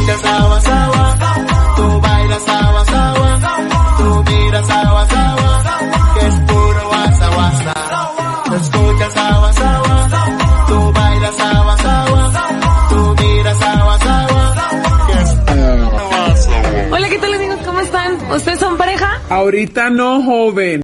escuchas agua, agua, tú bailas agua, agua, tú miras agua, agua, que es puro guasa, guasa. Escuchas agua, agua, tú bailas agua, agua, tú miras agua, agua, que es puro guasa, guasa. Hola, ¿qué tal amigos? ¿Cómo están? ¿Ustedes son pareja? Ahorita no, joven.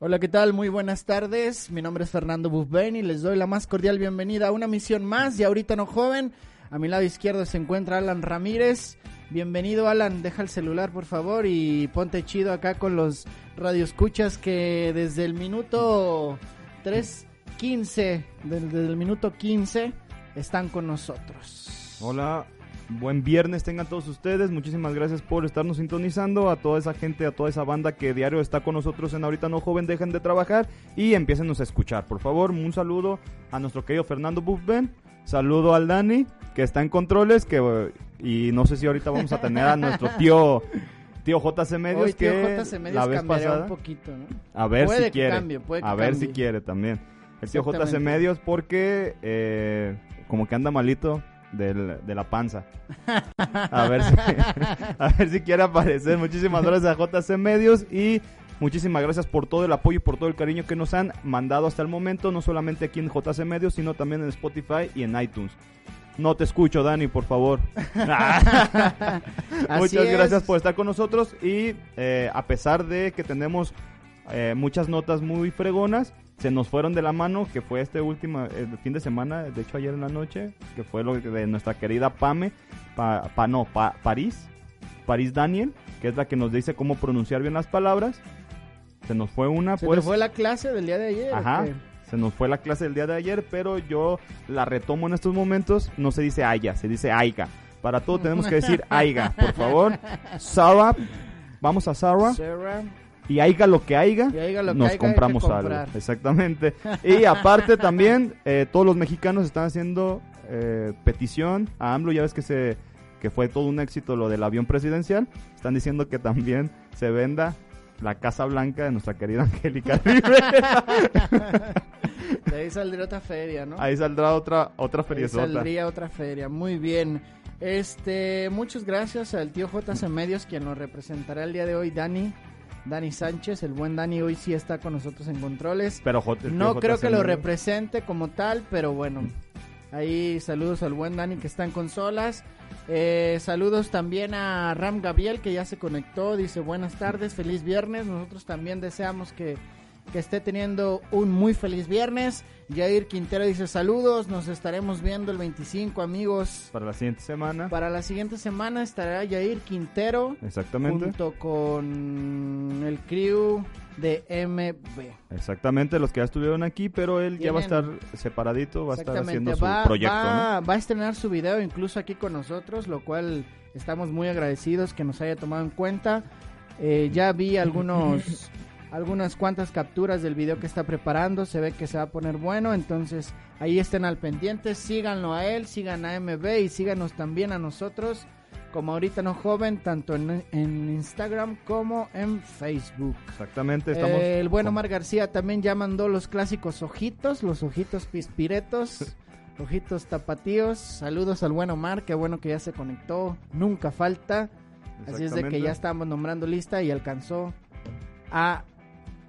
Hola, ¿qué tal? Muy buenas tardes. Mi nombre es Fernando Bufben y les doy la más cordial bienvenida a una misión más de Ahorita No Joven. A mi lado izquierdo se encuentra Alan Ramírez. Bienvenido, Alan. Deja el celular, por favor, y ponte chido acá con los radioescuchas que desde el minuto 3.15, desde el minuto 15, están con nosotros. Hola, buen viernes tengan todos ustedes. Muchísimas gracias por estarnos sintonizando. A toda esa gente, a toda esa banda que diario está con nosotros en Ahorita No Joven, dejen de trabajar y empiecen a escuchar. Por favor, un saludo a nuestro querido Fernando Buffben. Saludo al Dani, que está en controles. que Y no sé si ahorita vamos a tener a nuestro tío. Tío JC Medios Hoy, tío que JC Medios la vez pasada un poquito, ¿no? a ver Puede si que quiere cambie, puede a ver si quiere también el tío JC. Medios porque eh, como que anda malito del- de la panza a ver si a ver si quiere aparecer muchísimas gracias a JC Medios y muchísimas gracias por todo el apoyo y por todo el cariño que nos han mandado hasta el momento no solamente aquí en JC Medios sino también en Spotify y en iTunes no te escucho, Dani, por favor. Muchas es. gracias por estar con nosotros y eh, a pesar de que tenemos eh, muchas notas muy fregonas, se nos fueron de la mano, que fue este último eh, fin de semana, de hecho ayer en la noche, que fue lo de nuestra querida Pame, pa, pa- no, pa- París, París Daniel, que es la que nos dice cómo pronunciar bien las palabras. Se nos fue una, ¿Se pues... te fue la clase del día de ayer? Ajá. Se nos fue la clase del día de ayer, pero yo la retomo en estos momentos. No se dice Aya, se dice Aiga. Para todo tenemos que decir Aiga, por favor. Sarah, vamos a. Sarah. Y Aiga lo que Aiga, Y aiga lo que nos que compramos algo. Exactamente. Y aparte también, eh, todos los mexicanos están haciendo eh, petición a AMLO. Ya ves que se que fue todo un éxito lo del avión presidencial. Están diciendo que también se venda la Casa Blanca de nuestra querida Angélica Rivera. De ahí saldría otra feria, ¿no? Ahí saldrá otra otra Ahí feriezota. saldría otra feria. Muy bien. Este, muchas gracias al tío JC Medios quien nos representará el día de hoy, Dani. Dani Sánchez, el buen Dani hoy sí está con nosotros en controles. Pero J- No creo que lo represente como tal, pero bueno. Ahí saludos al buen Dani que está en consolas. Eh, saludos también a Ram Gabriel que ya se conectó. Dice buenas tardes, feliz viernes. Nosotros también deseamos que, que esté teniendo un muy feliz viernes. Jair Quintero dice saludos. Nos estaremos viendo el 25 amigos. Para la siguiente semana. Para la siguiente semana estará Jair Quintero Exactamente. junto con el crew de MB. Exactamente, los que ya estuvieron aquí, pero él ya va a estar separadito, va a estar haciendo su va, proyecto, va, ¿no? va a estrenar su video incluso aquí con nosotros, lo cual estamos muy agradecidos que nos haya tomado en cuenta. Eh, ya vi algunos, algunas cuantas capturas del video que está preparando, se ve que se va a poner bueno, entonces ahí estén al pendiente, síganlo a él, sigan a MB y síganos también a nosotros, como ahorita no joven, tanto en, en Instagram como en Facebook. Exactamente, estamos... Eh, el buen con- Omar García también ya mandó los clásicos ojitos, los ojitos pispiretos, ojitos tapatíos. Saludos al buen Omar, qué bueno que ya se conectó, nunca falta. Así es de que ya estábamos nombrando lista y alcanzó a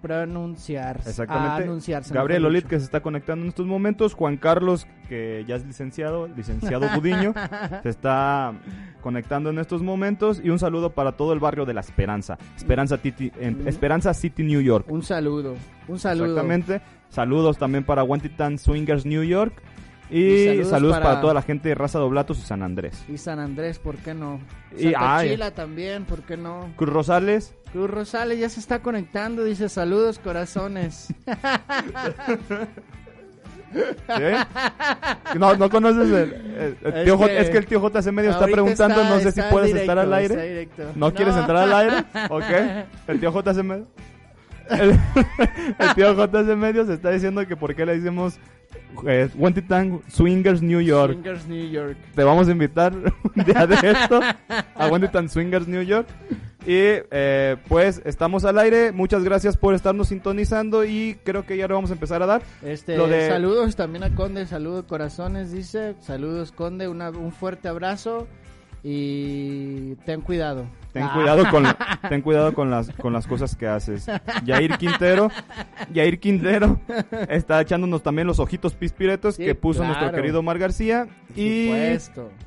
pronunciar, Exactamente. anunciarse. Gabriel Olit que se está conectando en estos momentos, Juan Carlos que ya es licenciado, licenciado Gudiño, se está conectando en estos momentos y un saludo para todo el barrio de La Esperanza, Esperanza, Titi- en-. Esperanza City, New York. Un saludo, un saludo. Exactamente. Saludos también para Wantitan Swingers New York y, Y saludos saludos, para... para toda la gente de Raza Doblatos y San Andrés. Y San Andrés, ¿por qué no? Y- Santa ay. Chila también, ¿por qué no? Cruz Rosales, Cruz Rosales ya se está conectando, dice saludos corazones. ¿Sí? No, no conoces el, el- el Es tío J- que es que el tío JC Medio está preguntando, está- no sé si puedes directo, estar al aire. ¿No, quieres entrar al aire? ¿Ok? El tío JC Medio. El, el tío JC Medio se está diciendo que por qué le decimos eh, Wentitang Swingers New York. Swingers New York. Te vamos a invitar un día de esto a Wentitang Swingers New York. Y eh, pues estamos al aire. Muchas gracias por estarnos sintonizando y creo que ya le vamos a empezar a dar. Este, Lo de- Saludos también a Conde, saludos corazones, dice. Saludos Conde, una- un fuerte abrazo y ten cuidado. Ten Ah. cuidado con ten cuidado con las con las cosas que haces. Yair Quintero, Yair Quintero está echándonos también los ojitos pispiretos Sí, que puso claro. nuestro querido Omar García y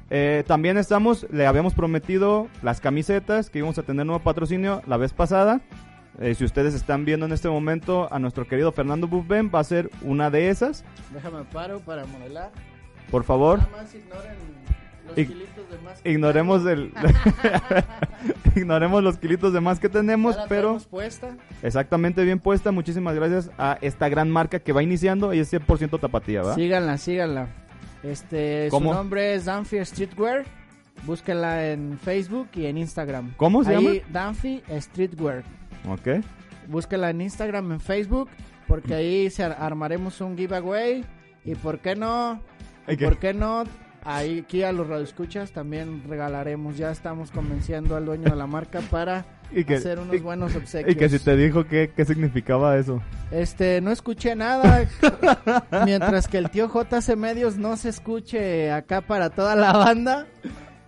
eh, también estamos le habíamos prometido las camisetas que íbamos a tener nuevo patrocinio la vez pasada. Eh, si ustedes están viendo en este momento a nuestro querido Fernando Buffben va a ser una de esas. Déjame paro para modelar. Por favor, Nada más ignoren los Ig- kilitos de más. que ignoremos el ignoremos los kilitos de más que tenemos, Ya la pero puesta. Exactamente bien puesta. Muchísimas gracias a esta gran marca que va iniciando y es 100% tapatía, ¿va? Síganla, síganla. Este, ¿Cómo? su nombre es Danfi Streetwear. Búsquenla en Facebook y en Instagram. ¿Cómo se Ahí, Danfi Streetwear. Ok. Búsquenla en Instagram, en Facebook, porque ahí se ar- armaremos un giveaway. Y por qué no, y ¿Y qué? por qué no, ahí aquí a los radioescuchas también regalaremos. Ya estamos convenciendo al dueño de la marca para Y que, hacer unos y- buenos obsequios. y que si te dijo qué, qué significaba eso. Este, no escuché nada. mientras que el tío JC Medios no se escuche acá para toda la banda.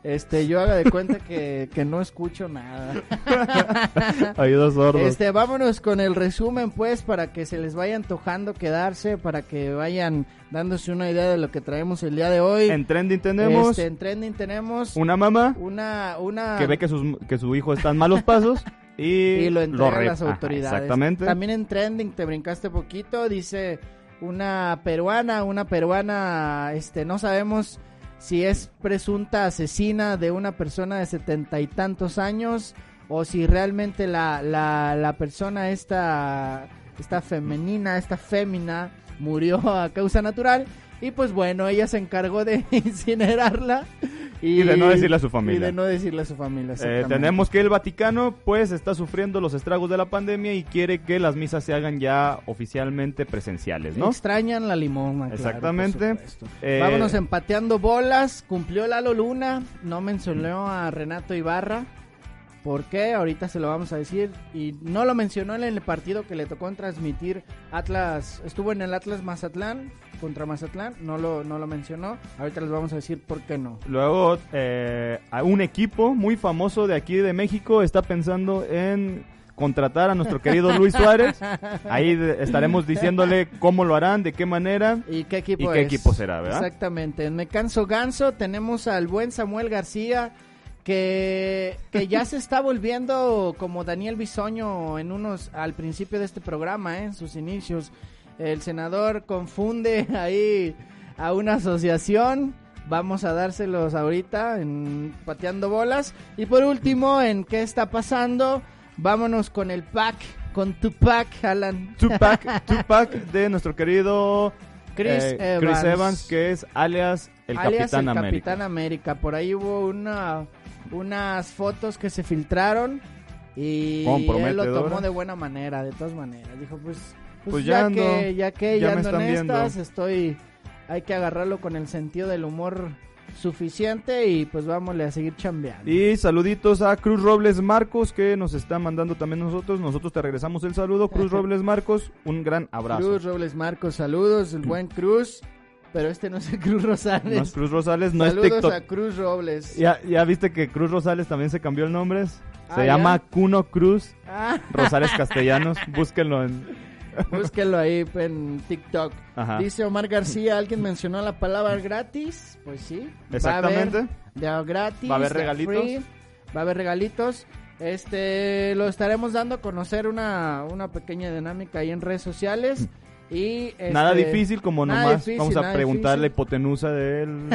Este, yo haga de cuenta que, que no escucho nada. Oídos sordos. Este, vámonos con el resumen, pues, para que se les vaya antojando quedarse, para que vayan dándose una idea de lo que traemos el día de hoy. En trending tenemos Este, en trending tenemos una mamá una, una que ve que, sus, que su hijo está en malos pasos y, y lo entrega a las Ajá, autoridades. exactamente. También en trending te brincaste poquito, dice una peruana, una peruana, este, no sabemos si es presunta asesina de una persona de setenta y tantos años o si realmente la, la, la persona esta, esta femenina, esta fémina murió a causa natural. Y pues bueno, ella se encargó de incinerarla. Y, Y de no decirle a su Y familia. de no decirle a su familia. Eh, tenemos que el Vaticano pues está sufriendo los estragos de la pandemia y quiere que las misas se hagan ya oficialmente presenciales, ¿no? Extrañan la limona. claro, Exactamente. supuesto. Eh, Vámonos empateando bolas. Cumplió Lalo Luna. No mencionó a Renato Ibarra. ¿Por qué? Ahorita se lo vamos a decir. Y no lo mencionó en el partido que le tocó transmitir Atlas. Estuvo en el Atlas Mazatlán. Contra Mazatlán. No lo, no lo mencionó. Ahorita les vamos a decir por qué no. Luego, eh, un equipo muy famoso de aquí de México está pensando en contratar a nuestro querido Luis Suárez. Ahí estaremos diciéndole cómo lo harán, de qué manera. ¿Y qué equipo ¿Y qué es? equipo será, verdad? Exactamente. En Me Canso Ganso tenemos al buen Samuel García, que, que ya se está volviendo como Daniel Bisoño en unos, al principio de este programa, ¿eh? en sus inicios. El senador confunde ahí a una asociación. Vamos a dárselos ahorita en pateando bolas. Y por último, en qué está pasando, vámonos con el pack, con tu pack, Alan. Tupac, Tupac de nuestro querido Chris eh, Evans. Chris Evans, que es alias el alias Capitán el América. Capitán América. Por ahí hubo una, unas fotos que se filtraron y él lo tomó de buena manera, de todas maneras. Dijo, pues, pues, Pues ya, ya ando, que, ya que, ya ya, me ando en están viendo. estas, estoy, hay que agarrarlo con el sentido del humor suficiente y pues vámonos a seguir chambeando. Y saluditos a Cruz Robles Marcos, que nos está mandando también nosotros. Nosotros te regresamos el saludo. Cruz Robles Marcos, un gran abrazo. Cruz Robles Marcos, saludos, el buen Cruz, pero este no es el Cruz Rosales. No es Cruz Rosales, no es saludos TikTok. a Cruz Robles. Ya, ya viste que Cruz Rosales también se cambió el nombre. Se Ah, llama ¿ya? Cuno Cruz Ah. Rosales Castellanos. Búsquenlo en. Búsquenlo ahí en TikTok. Ajá. Dice Omar García, ¿alguien mencionó la palabra gratis? Pues sí. Exactamente. Va a haber de gratis. Va a haber regalitos. free, va a haber regalitos. Este, lo estaremos dando a conocer una, una pequeña dinámica ahí en redes sociales. Y este, nada difícil como nada nomás. difícil, Vamos a preguntar la difícil. hipotenusa del,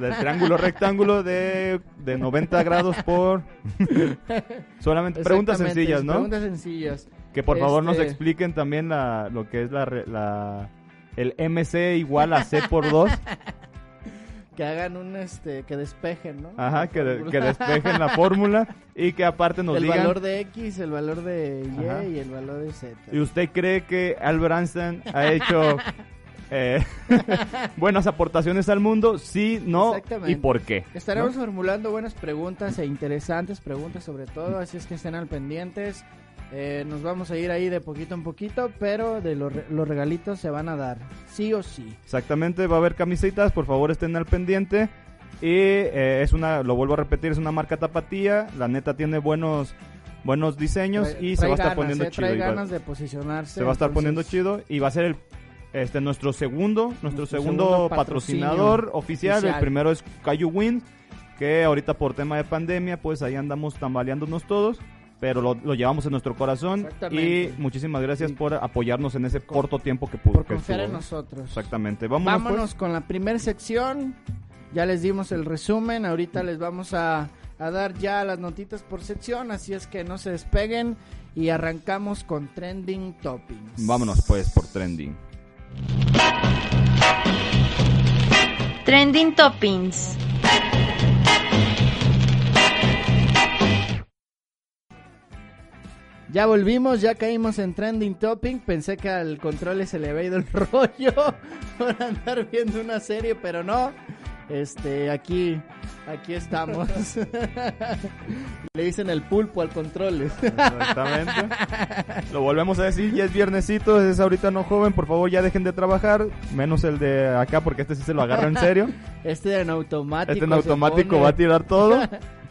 del triángulo rectángulo de, de 90 grados por. Solamente preguntas sencillas, ¿no? Preguntas sencillas. Que por favor nos Este- expliquen también la, lo que es la, la, el MC igual a C por 2. Que hagan un, este, que despejen, ¿no? Ajá, que, de- que despejen la fórmula y que aparte nos el digan... valor de X, el valor de Y Ajá. y el valor de Z. ¿Y usted cree que Albert Einstein ha hecho eh, buenas aportaciones al mundo? Sí, no. ¿y por qué? Estaremos ¿No? formulando buenas preguntas e interesantes preguntas sobre todo, así es que estén al pendientes. Eh, nos vamos a ir ahí de poquito en poquito, pero de los, re- los regalitos se van a dar, sí o sí. Exactamente, va a haber camisetas, por favor estén al pendiente. Y eh, es una, lo vuelvo a repetir, es una marca tapatía, la neta tiene buenos buenos diseños Trae- y se va a estar ganas, poniendo eh, chido. trae va- de posicionarse. se va a estar poniendo chido y va a ser el este nuestro segundo nuestro Nuestro segundo, segundo patrocinador oficial. el primero es Cayu Win que ahorita por tema de pandemia pues ahí andamos tambaleándonos todos pero lo, lo llevamos en nuestro corazón y muchísimas gracias Sí. por apoyarnos en ese corto tiempo que pudo Por confiar en nosotros. exactamente vámonos, Vámonos pues. con la primera sección. Ya les dimos el resumen. Ahorita les vamos a, a dar ya las notitas por sección. Así es que no se despeguen. Y arrancamos con Trending Toppings. vámonos pues por trending Trending Toppings. Ya volvimos, ya caímos en Trending Topping. Pensé que al control se le había ido el rollo por andar viendo una serie, pero no. Este, aquí, aquí estamos. le dicen el pulpo al control. Exactamente. Lo volvemos a decir, ya es viernesito, es ahorita no joven, por favor ya dejen de trabajar, menos el de acá porque este sí se lo agarra en serio. Este en automático. Este en automático va a tirar todo.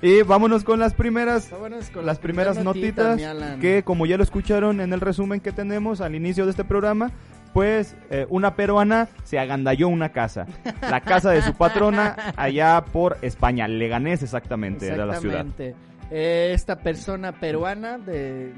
Y vámonos con las primeras Vámonos con las la primeras primera notita, notitas que como ya lo escucharon en el resumen que tenemos al inicio de este programa, pues eh, una peruana se agandalló una casa, la casa de su patrona allá por España, Leganés exactamente, era la ciudad. Eh, esta persona peruana de,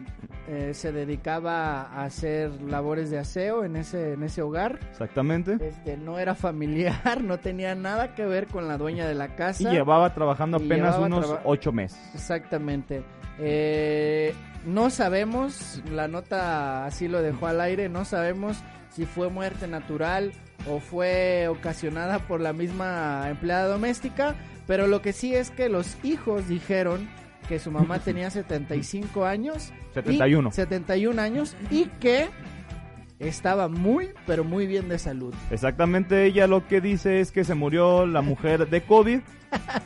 eh, se dedicaba a hacer labores de aseo en ese, en ese hogar. Exactamente. Este, no era familiar, no tenía nada que ver con la dueña de la Y casa. llevaba trabajando Y apenas llevaba unos traba- ocho meses. Exactamente. Eh, no sabemos, la nota así lo dejó al aire, no sabemos si fue muerte natural o fue ocasionada por la misma empleada doméstica, pero lo que sí es que los hijos dijeron que su mamá tenía 75 años. y- 71. 71 años y que estaba muy, pero muy bien de salud. Exactamente, ella lo que dice es que se murió la mujer de COVID,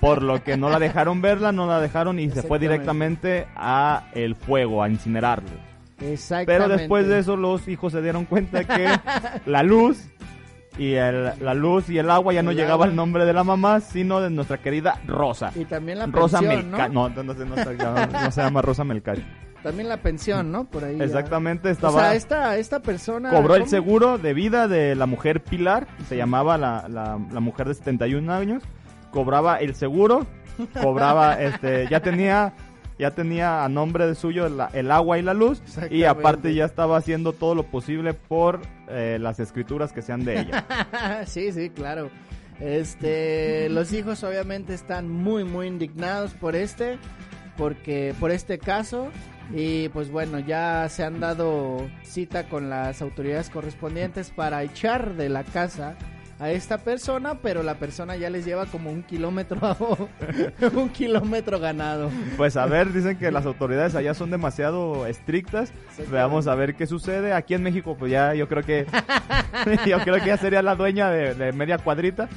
por lo que no la dejaron verla, no la dejaron y se fue directamente a el fuego, a incinerarlo. Exactamente. Pero después de eso los hijos se dieron cuenta que la luz y el, la luz y el agua ya no El llegaba al nombre de la mamá, sino de nuestra querida Rosa. Y también la Rosa pensión, Melca- ¿no? no, no, se llama Rosa Melcayo. También la pensión, ¿no? Por ahí. Exactamente, O estaba... sea, esta, esta persona... cobró el seguro de vida de la mujer Pilar, se llamaba la, la, la mujer de 71 años, cobraba el seguro, cobraba, este, ya tenía, ya tenía a nombre de suyo el agua y la luz, y aparte ya estaba haciendo todo lo posible por eh, las escrituras que sean de ella. sí, sí, claro. Este, los hijos obviamente están muy, muy indignados por este, porque por este caso y pues bueno ya se han dado cita con las autoridades correspondientes para echar de la casa a esta persona, pero la persona ya les lleva como un kilómetro, un kilómetro ganado. Pues a ver, dicen que las autoridades allá son demasiado estrictas. Veamos a ver qué sucede. Aquí en México, pues ya yo creo que yo creo que ya sería la dueña de, de media cuadrita.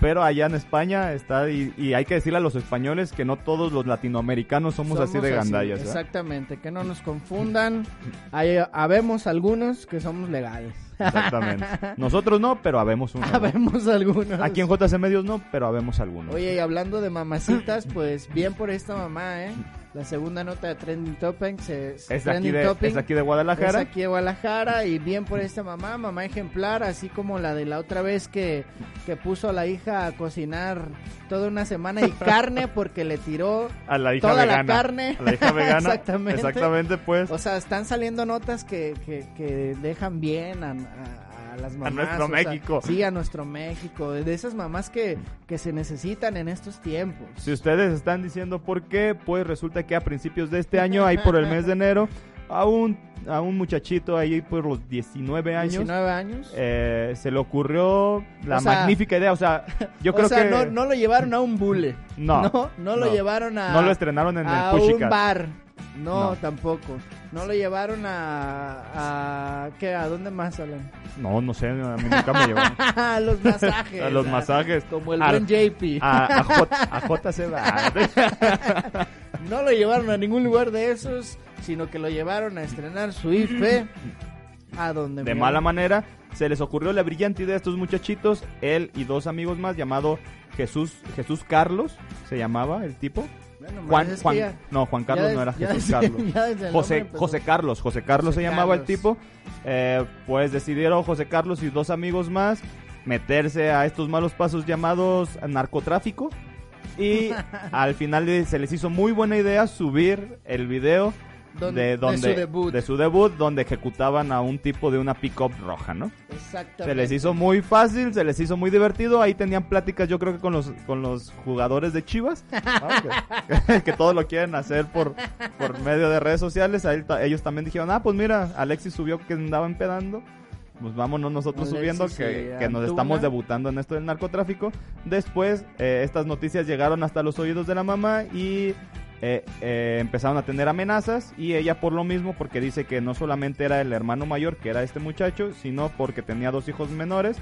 Pero allá en España está, y, y hay que decirle a los españoles que no todos los latinoamericanos somos, así de gandallas. ¿verdad? Exactamente, que no nos confundan. Hay, habemos algunos que somos legales. Exactamente. Nosotros no, pero habemos uno. ¿no? Habemos algunos. Aquí en JC Medios no, pero habemos algunos. Oye, y hablando de mamacitas, pues bien por esta mamá, ¿eh? La segunda nota de Trending Topics es, es, de aquí Trending de, Topic es aquí de Guadalajara. es aquí de Guadalajara y bien por esta mamá, mamá ejemplar, así como la de la otra vez que, que puso a la hija a cocinar toda una semana y carne porque le tiró a la hija toda la carne. A la hija vegana. Exactamente. Exactamente, pues. O sea, están saliendo notas que, que, que dejan bien a, a- a las mamás. nuestro sea, México. sí, a nuestro México. De esas mamás que, que se necesitan en estos tiempos. Si ustedes están diciendo por qué, pues resulta que a principios de este año, ahí por el mes de enero, a un, a un muchachito ahí por los 19 años. 19 años. eh, se le ocurrió la O sea- magnífica idea. O sea, yo creo o sea, que. no, no lo llevaron a un bule. No, No, no lo no. llevaron a. No lo estrenaron en a el un bar. No, No. tampoco. No lo llevaron a. a ¿Qué? ¿A dónde más, Alan? No, no sé, a mí nunca me llevaron. a los masajes. A los masajes. Como el A- buen JP. A, a, J, a JC va. No lo llevaron a ningún lugar de esos, sino que lo llevaron a estrenar su IFE. A donde De mala manera, se les ocurrió la brillante idea a estos muchachitos, él y dos amigos más, llamado Jesús, Jesús Carlos, se llamaba el tipo. Bueno, Juan, pues es que Juan, ya- no, Juan Carlos no era Jesús desde- Carlos. José, empezó. José Carlos, José Carlos José se llamaba el tipo. Eh, pues decidieron José Carlos y dos amigos más meterse a estos malos pasos llamados narcotráfico. Y al final se les hizo muy buena idea subir el video Donde- de, de donde, su debut. de su debut, donde ejecutaban a un tipo de una pick-up roja, ¿no? Exactamente. Se les hizo muy fácil, se les hizo muy divertido. Ahí tenían pláticas, yo creo que con los, con los jugadores de Chivas, que, que todo lo quieren hacer por, por medio de redes sociales. Ahí ellos también dijeron, ah, pues mira, Alexis subió que andaba empedando. Pues vámonos nosotros Alexis subiendo que, que nos estamos debutando en esto del narcotráfico. Después, eh, estas noticias llegaron hasta los oídos de la mamá y eh, eh, empezaron a tener amenazas y ella por lo mismo, porque dice que no solamente era el hermano mayor, que era este muchacho, sino porque tenía dos hijos menores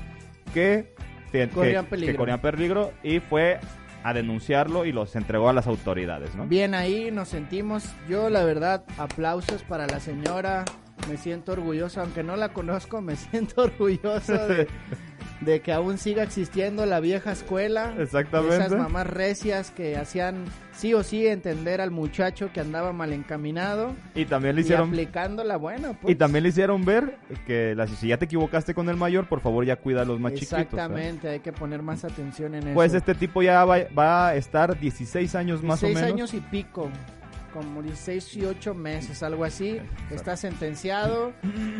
que, que- Corrían que- peligro. que corrían peligro y fue a denunciarlo y los entregó a las autoridades, ¿no? Bien ahí nos sentimos. Yo, la verdad, aplausos para la señora. Me siento orgulloso, aunque no la conozco, me siento orgulloso de, de que aún siga existiendo la vieja escuela. Exactamente. Esas mamás recias que hacían sí o sí entender al muchacho que andaba mal encaminado Y también le y hicieron la buena. Pues. y también le hicieron ver que la- si ya te equivocaste con el mayor, por favor ya cuida a los más chiquitos. ¿eh? Exactamente, hay que poner más atención en Pues eso. este tipo ya va, va a estar 16 años más o 16 menos. años y pico, como 16 y 8 meses, algo así. Está sentenciado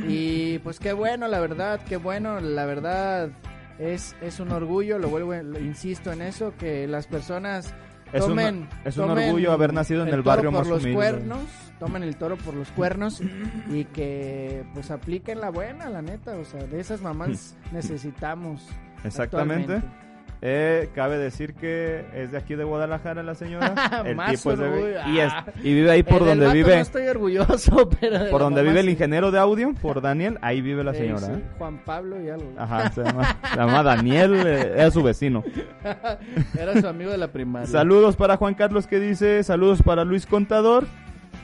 y pues qué bueno, la verdad, qué bueno, la verdad es, es un orgullo, lo vuelvo, lo insisto en eso, que las personas Es un- es un tomen orgullo haber nacido en el barrio por más los humilde. cuernos, tomen el toro por los cuernos y que pues apliquen la buena, la neta, o sea, de esas mamás necesitamos. Exactamente. Eh, cabe decir que es de aquí de Guadalajara la señora. El Más tipo es de- y, es- Ah. y vive ahí por donde vive No estoy orgulloso, pero. por donde vive el ingeniero de audio, por Daniel, ahí vive la señora. sí, ¿eh? Juan Pablo y algo. Ajá, se llama, se llama Daniel, eh, era su vecino. Era su amigo de la primaria. Saludos para Juan Carlos que dice, saludos para Luis Contador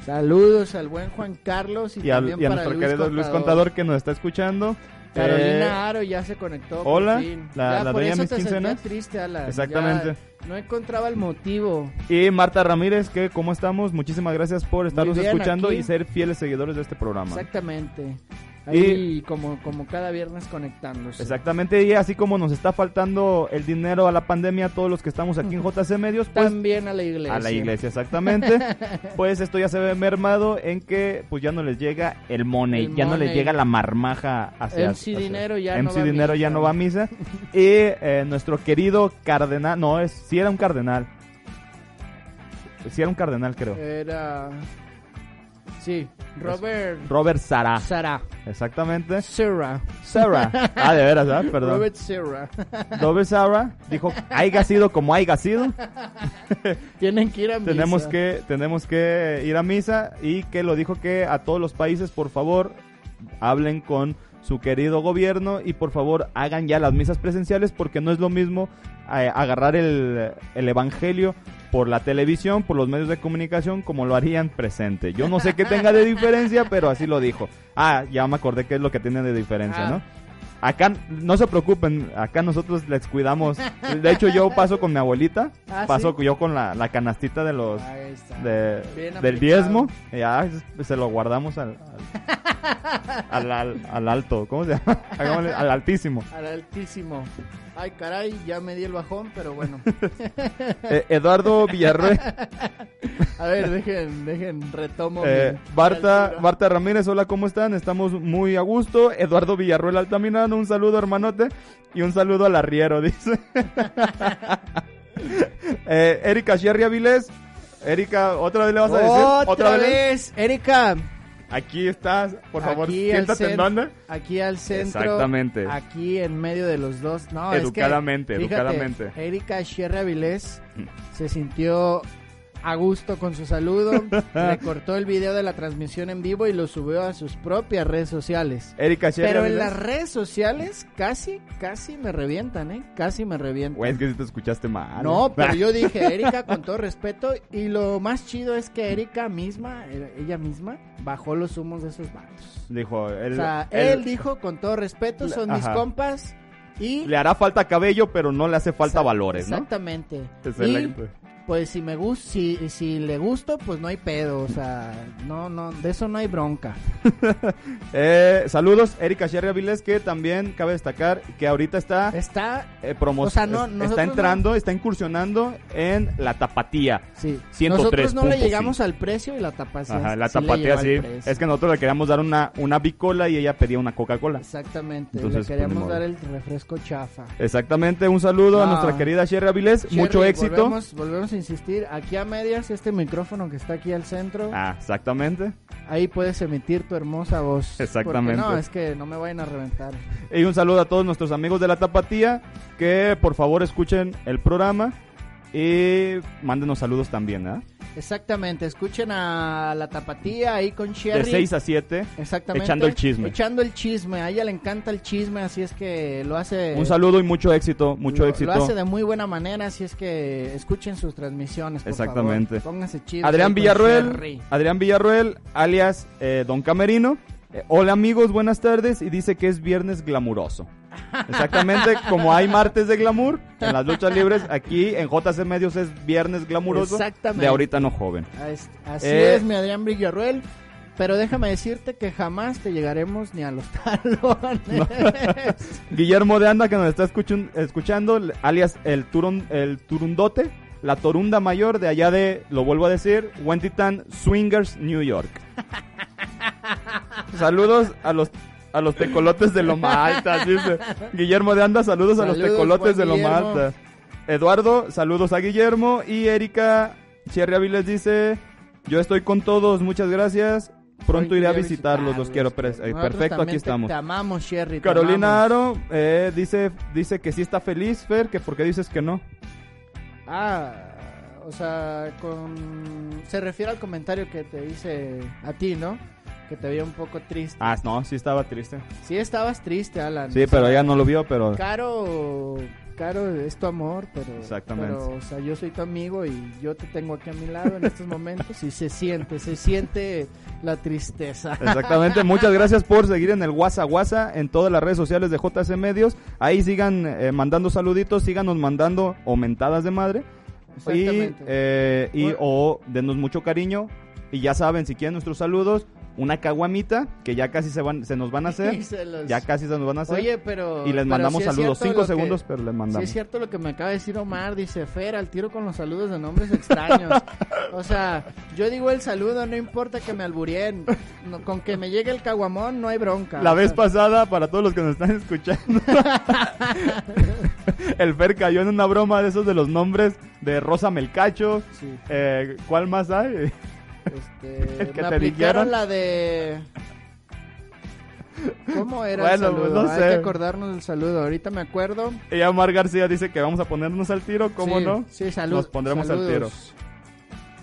Saludos al buen Juan Carlos y, y, al- también y a para nuestro querido Luis Contador que nos está escuchando. Carolina Eh, Aro ya se conectó. por hola, fin. la- Ya, la por dueña mis quincenas. triste, Alan. Exactamente. Ya no encontraba el motivo. Y Marta Ramírez, que cómo estamos, muchísimas gracias por estarnos escuchando aquí. y ser fieles seguidores de este programa. Exactamente. Ahí como, como cada viernes conectándose. Exactamente, y así como nos está faltando el dinero a la pandemia todos los que estamos aquí en JC Medios, pues También a la iglesia. a la iglesia exactamente, pues esto ya se ve mermado en que pues ya no les llega el money, El ya no les llega la marmaja hacia MC hacia- Dinero ya MC no va a Dinero ya misa. no va a misa y eh, nuestro querido cardenal, no, es sí era un cardenal. Sí era un cardenal, creo. Era. Sí, Robert. Robert Sara. Sara. Exactamente. Sarah. Sarah. Ah, de veras, ¿ah? Perdón. Robert Sarah. Robert Sara dijo, haiga sido como haiga sido. Tienen que ir a misa. tenemos que tenemos que ir a misa y que lo dijo que a todos los países por favor hablen con su querido gobierno y por favor hagan ya las misas presenciales porque no es lo mismo eh, agarrar el, el evangelio por la televisión, por los medios de comunicación como lo harían presente. Yo no sé qué tenga de diferencia, pero así lo dijo. Ah, ya me acordé qué es lo que tiene de diferencia, Ah. ¿no? Acá, no se preocupen, acá nosotros les cuidamos. De hecho, yo paso con mi abuelita, Ah, paso ¿sí? yo con la, la canastita de los, de- del diezmo, ya es- se lo guardamos al, al, al- al- al alto, ¿cómo se llama? Al altísimo. Al altísimo. Ay, caray, ya me di el bajón, pero bueno. Eh, Eduardo Villarroel, A ver, dejen, dejen, retomo. eh, Barta, Ramírez, hola, ¿cómo están? Estamos muy a gusto. Eduardo Villarroel Altamirano, un saludo hermanote y un saludo al arriero, dice. eh, Erika Sherry Avilés, Erika, ¿otra vez le vas a decir? Otra, vez. Erika, Aquí estás, por favor, Aquí siéntate en. Aquí al centro. Exactamente. Aquí en medio de los dos. No, Educadamente, es que, fíjate, educadamente. Erika Sierra Avilés se sintió a gusto con su saludo. recortó el video de la transmisión en vivo y lo subió a sus propias redes sociales. Erika Sherry Pero en las redes sociales casi, casi me revientan, ¿eh? Casi me revientan. Güey, es que si te escuchaste mal. No, pero yo dije Erika con todo respeto y lo más chido es que Erika misma, ella misma, bajó los humos de esos vatos. Dijo, él, O sea, él- él dijo con todo respeto, son mis compas y... le hará falta cabello, pero no le hace falta valores, ¿no? Exactamente. Excelente. Y pues si me gusta, si, si le gusto, pues no hay pedo, o sea, no, no, de eso no hay bronca. Eh, saludos, Erika Sherry Avilés, que también cabe destacar que ahorita está Está, eh, promo- o sea, no, está entrando, está incursionando en la tapatía. sí, 103.5. nosotros no le llegamos al precio y la tapatía Ajá, la sí tapatía sí. Es que nosotros le queríamos dar una, una bicola y ella pedía una Coca-Cola. Exactamente, Entonces, le pues, queríamos dar el refresco chafa. Exactamente, un saludo a nuestra querida Sherry Avilés, mucho éxito. Volvemos, volvemos a insistir, aquí a medias, este micrófono que está aquí al centro, Ah, exactamente. ahí puedes emitir tu hermosa voz. Exactamente. No, es que no me vayan a reventar. Y un saludo a todos nuestros amigos de la Tapatía que por favor escuchen el programa y mándenos saludos también, ¿ah? Exactamente, escuchen a la tapatía ahí con Sherry. De 6 a 7. Exactamente. echando el chisme. Echando el chisme, a ella le encanta el chisme, así es que lo hace... Un saludo y mucho éxito, mucho lo, éxito. Lo hace de muy buena manera, así es que escuchen sus transmisiones, por Exactamente. favor. Pónganse chidos. Adrián Villarruel, Sherry. Adrián Villarruel, alias eh, Don Camerino. Eh, hola amigos, buenas tardes. Y dice que es viernes glamuroso. Exactamente, como hay martes de glamour en las luchas libres, aquí en JC Medios es viernes glamuroso. Exactamente. De ahorita no joven. As- Así Eh, es, mi Adrián Villarruel. Pero déjame decirte que jamás te llegaremos ni a los talones. Guillermo de Anda que nos está escuchun- escuchando, alias el, turun, el Turundote, la Torunda Mayor de allá de, lo vuelvo a decir, Wentitan Swingers, New York. saludos a los a los tecolotes de Loma Alta, dice. Guillermo de Anda, saludos, a los tecolotes de Loma. Alta. Eduardo, saludos a Guillermo y Erika Cherry Aviles dice, yo estoy con todos, muchas gracias. Pronto iré a visitarlos, los quiero. eh, Perfecto, aquí estamos. Te amamos, Sherry. Carolina. Aro eh, dice, dice que sí está feliz, Fer, que por qué dices que no. Ah, o sea, con... se refiere al comentario que te hice a ti, ¿no? Que te veía un poco triste. Ah, no, sí estaba triste. Sí estabas triste, Alan. Sí, pero ella no lo vio, pero... Caro, Caro es tu amor, pero... Exactamente. Pero, o sea, yo soy tu amigo y yo te tengo aquí a mi lado en estos momentos y se siente, se siente la tristeza. Exactamente, muchas gracias por seguir en el WhatsApp WhatsApp en todas las redes sociales de JC Medios. Ahí sigan eh, mandando saluditos, síganos mandando o mentadas de madre. Y, eh, y o denos mucho cariño. Y ya saben, si quieren nuestros saludos, una caguamita, que ya casi se, van, se nos van a hacer. Los- Ya casi se nos van a hacer. Oye, pero... y les mandamos sí saludos. Cinco que- segundos, pero les Sí mandamos. es cierto lo que me acaba de decir Omar, dice Fer, al tiro con los saludos de nombres extraños. o sea, yo digo el saludo, no importa que me alburien, no- con que me llegue el caguamón no hay bronca. La vez pasada, para todos los que nos están escuchando, el Fer cayó en una broma de esos de los nombres de Rosa Melcacho. Sí. Eh, ¿Cuál más hay? Este, El que me te aplicaron dijeron. la de... ¿Cómo era Bueno, el saludo? pues, no Hay sé. que acordarnos del saludo, ahorita me acuerdo. Y Omar García dice que vamos a ponernos al tiro, ¿cómo Sí, no? Sí, salud, Nos pondremos al tiro. saludos.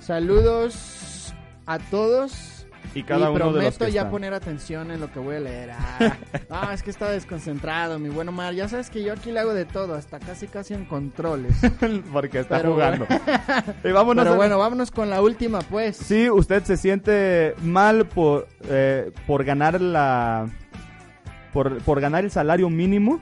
Saludos a todos. Y cada y uno de los que ya están. poner atención en lo que voy a leer. Ah, ah, es que estaba desconcentrado, mi buen Omar. Ya sabes que yo aquí le hago de todo, hasta casi casi en controles. Porque está Pero jugando. y vámonos Pero a- bueno, vámonos con la última, pues. Si usted se siente mal por, eh, por ganar la... Por, por ganar el salario mínimo,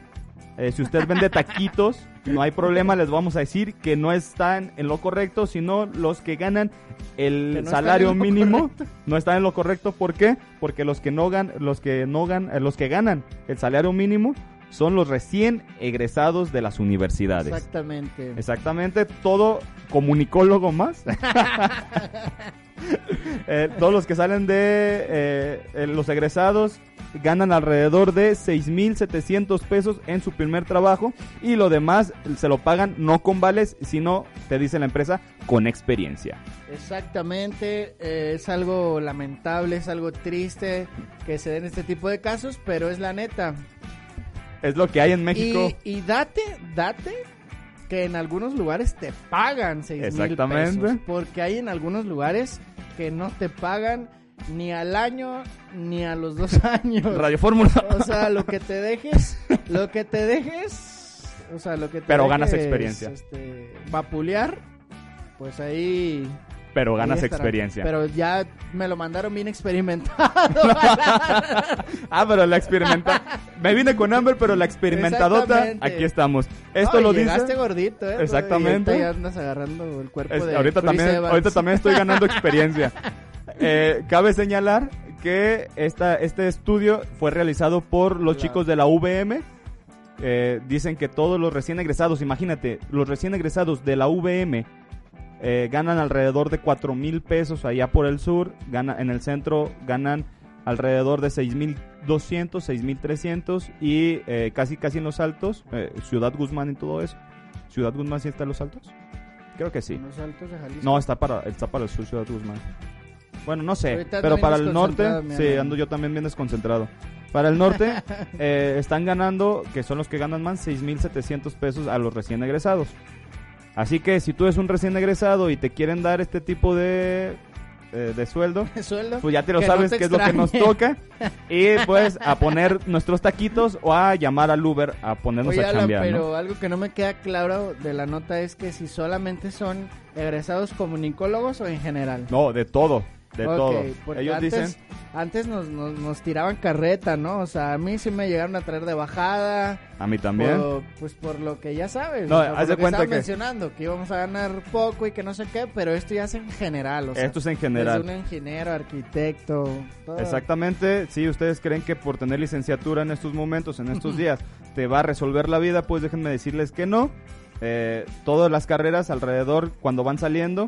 eh, si usted vende taquitos, no hay problema, les vamos a decir que no están en lo correcto, sino los que ganan el no salario mínimo correcto. no están en lo correcto. ¿Por qué? Porque los que no gan, los que no gan, eh, los que ganan el salario mínimo son los recién egresados de las universidades. Exactamente. Exactamente, todo comunicólogo más. Eh, todos los que salen de eh, eh, los egresados ganan alrededor de 6.700 pesos en su primer trabajo y lo demás se lo pagan no con vales, sino, te dice la empresa, con experiencia. Exactamente, eh, es algo lamentable, es algo triste que se den este tipo de casos, pero es la neta. Es lo que hay en México. Y, y date, date que en algunos lugares te pagan seis mil Exactamente. pesos. Porque hay en algunos lugares que no te pagan ni al año ni a los dos años. Radio Fórmula. O sea, lo que te dejes, lo que te dejes, o sea, lo que te Pero ganas experiencia. Este, vapulear, pues ahí Pero ganas estará. experiencia. Pero ya me lo mandaron bien experimentado. Ah, pero la experimenta. Me vine con Amber, pero la experimentadota, aquí estamos. Esto No, lo llegaste dice. gordito, ¿eh? Exactamente. Ya andas agarrando el cuerpo Es- de ahorita, Chris también, Evans. ahorita también estoy ganando experiencia. Eh, cabe señalar que esta, este estudio fue realizado por los Claro. chicos de la VM. Eh, dicen que todos los recién egresados, imagínate, los recién egresados de la VM eh, ganan alrededor de 4 mil pesos allá por el sur, gana, en el centro ganan alrededor de 6.200, 6.300 y eh, casi casi en los altos, eh, Ciudad Guzmán y todo eso. ¿Ciudad Guzmán sí está en los altos? Creo que sí. En los altos de Jalisco. No, está para, está para el sur Ciudad Guzmán. Bueno, no sé, pero para el norte, sí, ando yo también bien desconcentrado. Para el norte, eh, están ganando, que son los que ganan más, 6.700 pesos a los recién egresados. Así que si tú eres un recién egresado y te quieren dar este tipo de, eh, de sueldo, sueldo. pues ya te lo Que no sabes qué es lo que nos toca. Y pues a poner nuestros taquitos o a llamar al Uber a ponernos Oye, a Alan, chambear, ¿no? pero algo que no me queda claro de la nota es que si solamente son egresados comunicólogos o en general. No, de todo, de todo. Ellos antes, dicen, antes nos, nos, nos tiraban carreta, ¿no? O sea, a mí sí me llegaron a traer de bajada. a mí también. por- pues por lo que ya sabes. No, o sea, haz de cuenta que- mencionando, que íbamos a ganar poco y que no sé qué, pero esto ya es en general. O sea, Esto es en general. Desde un ingeniero, arquitecto, todo. Exactamente, si ustedes creen que por tener licenciatura en estos momentos, en estos días, te va a resolver la vida, pues déjenme decirles que no. Eh, todas las carreras alrededor, cuando van saliendo,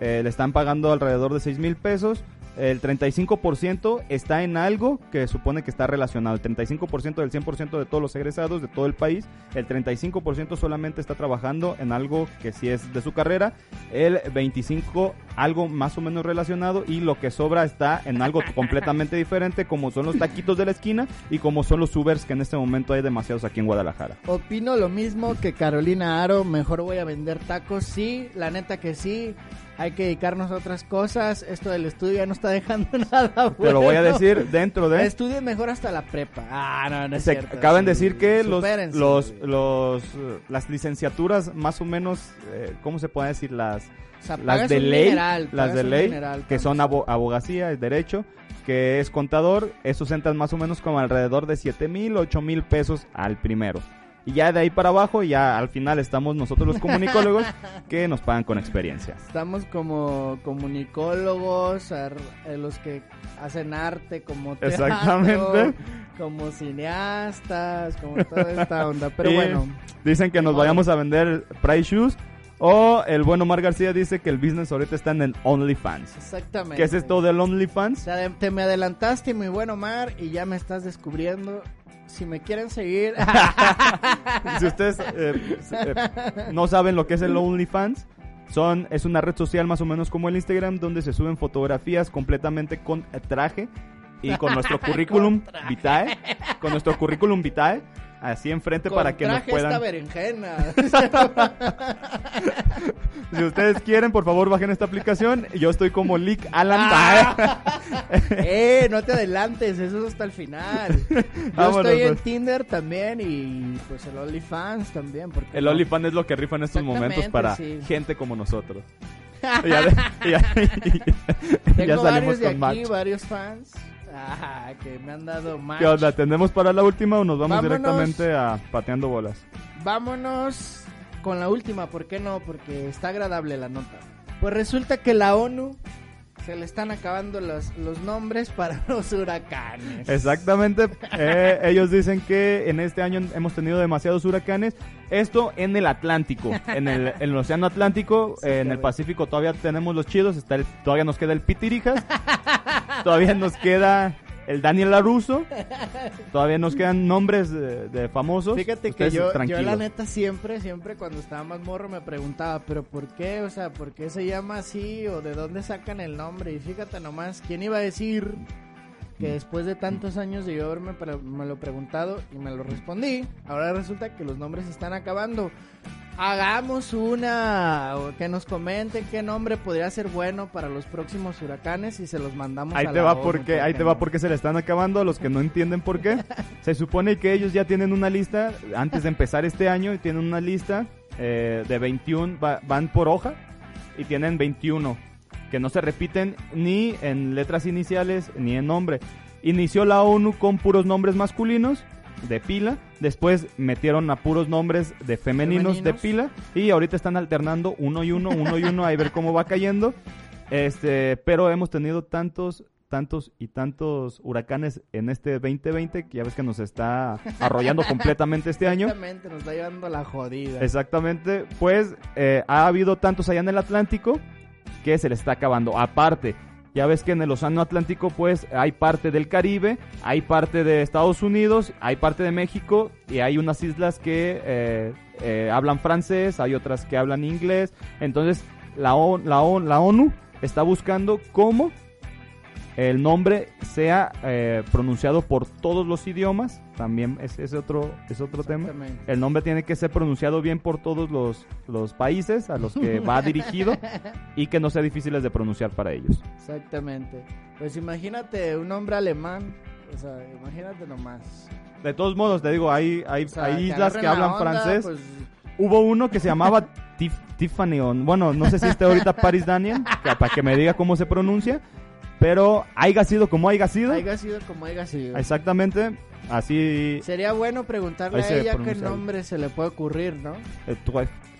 eh, le están pagando alrededor de 6 mil pesos. El 35% está en algo que supone que está relacionado. El 35% del 100% de todos los egresados de todo el país. El 35% solamente está trabajando en algo que sí es de su carrera. El 25% algo más o menos relacionado. Y lo que sobra está en algo completamente diferente como son los taquitos de la esquina y como son los Ubers que en este momento hay demasiados aquí en Guadalajara. Opino lo mismo que Carolina Aro, mejor voy a vender tacos, sí, la neta que sí, hay que dedicarnos a otras cosas, esto del estudio ya no está dejando nada bueno. Te lo voy a decir dentro de... Estudien mejor hasta la prepa. Ah, no, no es Se cierto. acaban de sí, decir que los, los, los, las licenciaturas más o menos, eh, ¿cómo se puede decir? Las, O sea, las de ley, dineral, las de ley, que son abo- abogacía, es derecho, que es contador, esos entran más o menos como alrededor de 7 mil, 8 mil pesos al primero. Y ya de ahí para abajo, ya al final estamos nosotros los comunicólogos que nos pagan con experiencia. Estamos como comunicólogos, eh, los que hacen arte, como teatro, Exactamente. como cineastas, como toda esta onda. Pero Y bueno, Dicen que nos modo. vayamos a vender Price Shoes. O el bueno Omar García dice que el business ahorita está en el OnlyFans. exactamente. ¿Qué es esto del O OnlyFans? sea, te me adelantaste, muy bueno, Omar, y ya me estás descubriendo. Si me quieren seguir, si ustedes eh, eh, no saben lo que es el OnlyFans, son, es una red social más o menos como el Instagram donde se suben fotografías completamente con traje y con nuestro currículum vitae, con nuestro currículum vitae, así enfrente con para que nos traje esta puedan... berenjena. Si ustedes quieren, por favor, bajen esta aplicación. Yo estoy como Lick Alan Ah. eh, no te adelantes, eso es hasta el final. Yo Vámonos, estoy en pues. Tinder también y pues el OnlyFans también. Porque El no? OnlyFans es lo que rifa en estos momentos para sí. gente como nosotros. Ya, Tengo ya salimos varios de con aquí, match. varios fans ah, que me han dado match. ¿Qué onda? ¿Tenemos para la última o nos vamos Vámonos. directamente a pateando bolas? Vámonos con la última, ¿por qué no? Porque está agradable la nota. Pues resulta que la ONU Se le están acabando los, los nombres para los huracanes. Exactamente. Eh, ellos dicen que en este año hemos tenido demasiados huracanes. Esto en el Atlántico, en el, en el Océano Atlántico, Sí, eh, en el. Pacífico todavía tenemos los chidos. Está el- todavía nos queda el Pitirijas. Todavía nos queda el Daniel Laruso. Todavía nos quedan nombres de, de famosos. Fíjate que Ustedes yo, yo tranquilos. la neta siempre, siempre cuando estaba más morro me preguntaba, pero ¿por qué? O sea, ¿por qué se llama así? ¿O de dónde sacan el nombre? Y fíjate nomás, ¿quién iba a decir que después de tantos años de yo haberme me lo preguntado y me lo respondí, ahora resulta que los nombres están acabando? Hagamos una, que nos comenten qué nombre podría ser bueno para los próximos huracanes y se los mandamos Ahí a te la va ONU, porque ¿por ahí te va porque se le están acabando a los que no entienden por qué. Se supone que ellos ya tienen una lista antes de empezar este año y tienen una lista eh, de 21 va- van por hoja y tienen 21 que no se repiten ni en letras iniciales ni en nombre. Inició la ONU con puros nombres masculinos de pila, después metieron a puros nombres de femeninos, de pila y ahorita están alternando uno y uno, uno y uno, ahí ver cómo va cayendo. Este, pero hemos tenido tantos, tantos y tantos huracanes en este 2020 que ya ves que nos está arrollando completamente este año. Exactamente, nos está llevando la jodida. Exactamente, pues eh, ha habido tantos allá en el Atlántico que se le está acabando. Aparte, ya ves que en el Océano Atlántico pues hay parte del Caribe, hay parte de Estados Unidos, hay parte de México y hay unas islas que eh, eh, hablan francés, hay otras que hablan inglés. Entonces la, O- la, O- la ONU está buscando cómo el nombre sea eh, pronunciado por todos los idiomas. También es, es otro, es otro tema. El nombre tiene que ser pronunciado bien por todos los, los países a los que va dirigido y que no sea difíciles de pronunciar para ellos. Exactamente. Pues imagínate un nombre alemán. O sea, imagínate nomás. De todos modos, te digo, hay, hay, O sea, hay islas que la hablan onda, francés. pues, Hubo uno que se llamaba Tif- Tiffany, on- bueno, no sé si esté ahorita Paris Daniel, que- para que me diga cómo se pronuncia, pero haya sido como haya sido, haya sido como haya sido. exactamente, así, Sería bueno preguntarle a ella qué nombre se le puede ocurrir, ¿no? eh,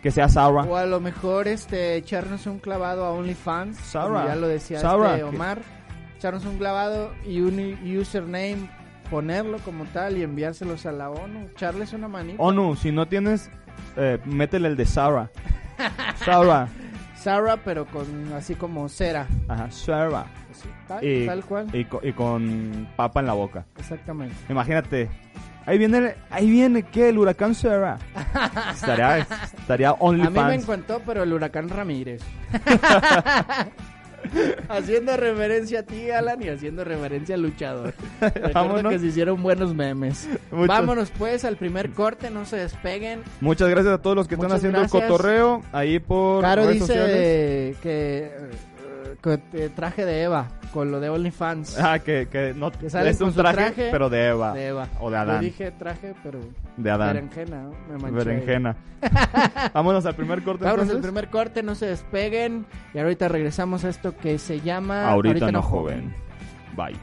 que sea Sarah. O a lo mejor este echarnos un clavado a OnlyFans. Sarah. ya lo decía Sarah, este que- Omar. Echarnos un clavado y un username, ponerlo como tal y enviárselos a la ONU. Echarles una manita. ONU, si no tienes, eh, métele el de Sarah. Sarah. Sarah, pero con así como cera. Ajá, Sarah. Así, tal, Y, tal cual. y co- y con papa en la boca. Exactamente. Imagínate. Ahí viene, ahí viene, ¿qué? El huracán Sarah. estaría, estaría A mí me encantó, pero el huracán Ramírez. haciendo referencia a ti, Alan, y haciendo referencia al luchador. Recuerdo que se hicieron buenos memes. Vámonos pues al primer corte, no se despeguen. Muchas gracias a todos los que están haciendo gracias. el cotorreo ahí por Caro redes dice sociales. que, traje de Eva con lo de OnlyFans. Ah, que, que no Que sale es un traje, traje pero de Eva. de Eva. O de Yo Adán. dije traje, pero De Adán. berenjena, ¿no? Me manché. Berenjena. Vámonos al primer corte Vámonos al primer corte, no se despeguen. Y ahorita regresamos a esto que se llama Ahorita, no joven. Bye.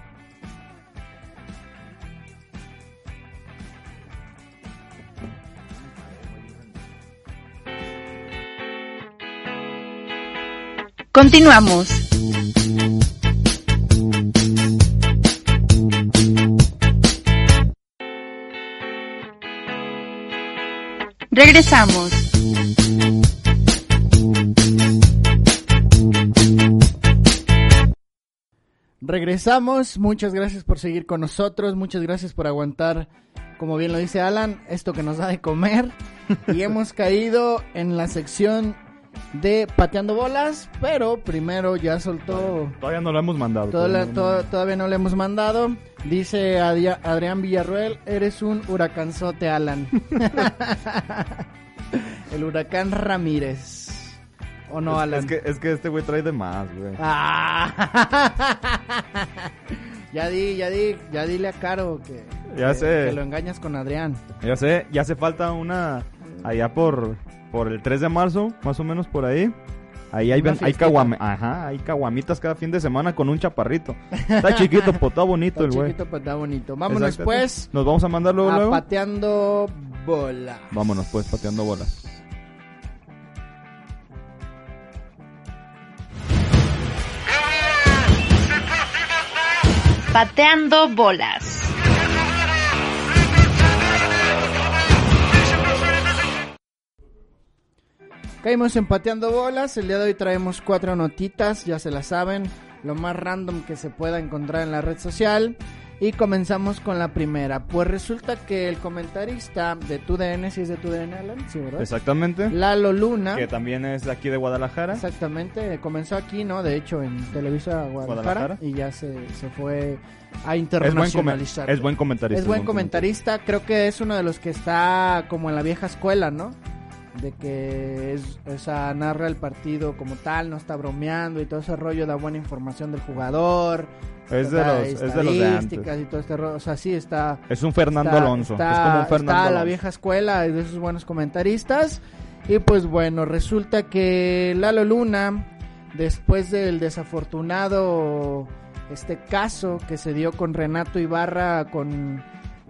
Continuamos. Regresamos. Regresamos, muchas gracias por seguir con nosotros, muchas gracias por aguantar, como bien lo dice Alan, esto que nos da de comer. Y hemos caído en la sección de pateando bolas, pero primero ya soltó, Todavía no lo hemos mandado. todavía no- to- todavía no le hemos mandado. Dice Adrián Villarruel, eres un huracanzote Alan. El huracán Ramírez. ¿O no, es, Alan? es que, es que este güey trae de más, güey. Ah. ya di, ya di, ya dile a Caro que, Ya que- sé. que lo engañas con Adrián. Ya sé, ya hace falta una allá por, por el 3 de marzo, más o menos por ahí. Ahí hay, ven- hay, caguame- ajá, hay caguamitas cada fin de semana con un chaparrito. Está chiquito, pero está bonito Está el güey. chiquito, pero está bonito. Vámonos pues Nos vamos a mandar luego, a luego. pateando bola. Vámonos pues, pateando bolas. Pateando bolas. Caímos empateando bolas. El día de hoy traemos cuatro notitas, ya se las saben, lo más random que se pueda encontrar en la red social. Y comenzamos con la primera. Pues resulta que el comentarista de TUDN, si es de TUDN, Alan, sí, ¿verdad? Exactamente. Lalo Luna. Que también es de aquí de Guadalajara. Exactamente, comenzó aquí, ¿no? De hecho, en Televisa Guadalajara, Guadalajara. y ya se, se fue a Es buen, internacionalizar. es buen comentarista. Es buen comentarista, creo que es uno de los que está como en la vieja escuela, ¿no? De que es, o sea, narra el partido como tal, no está bromeando y todo ese rollo, da buena información del jugador. Es de los- es de los de estadísticas antes. y todo este rollo, o sea, sí está... Es un Fernando está- Alonso. Está, es como un Fernando está a la vieja escuela y de esos buenos comentaristas. Y pues bueno, resulta que Lalo Luna, después del desafortunado este caso que se dio con Renato Ibarra, con,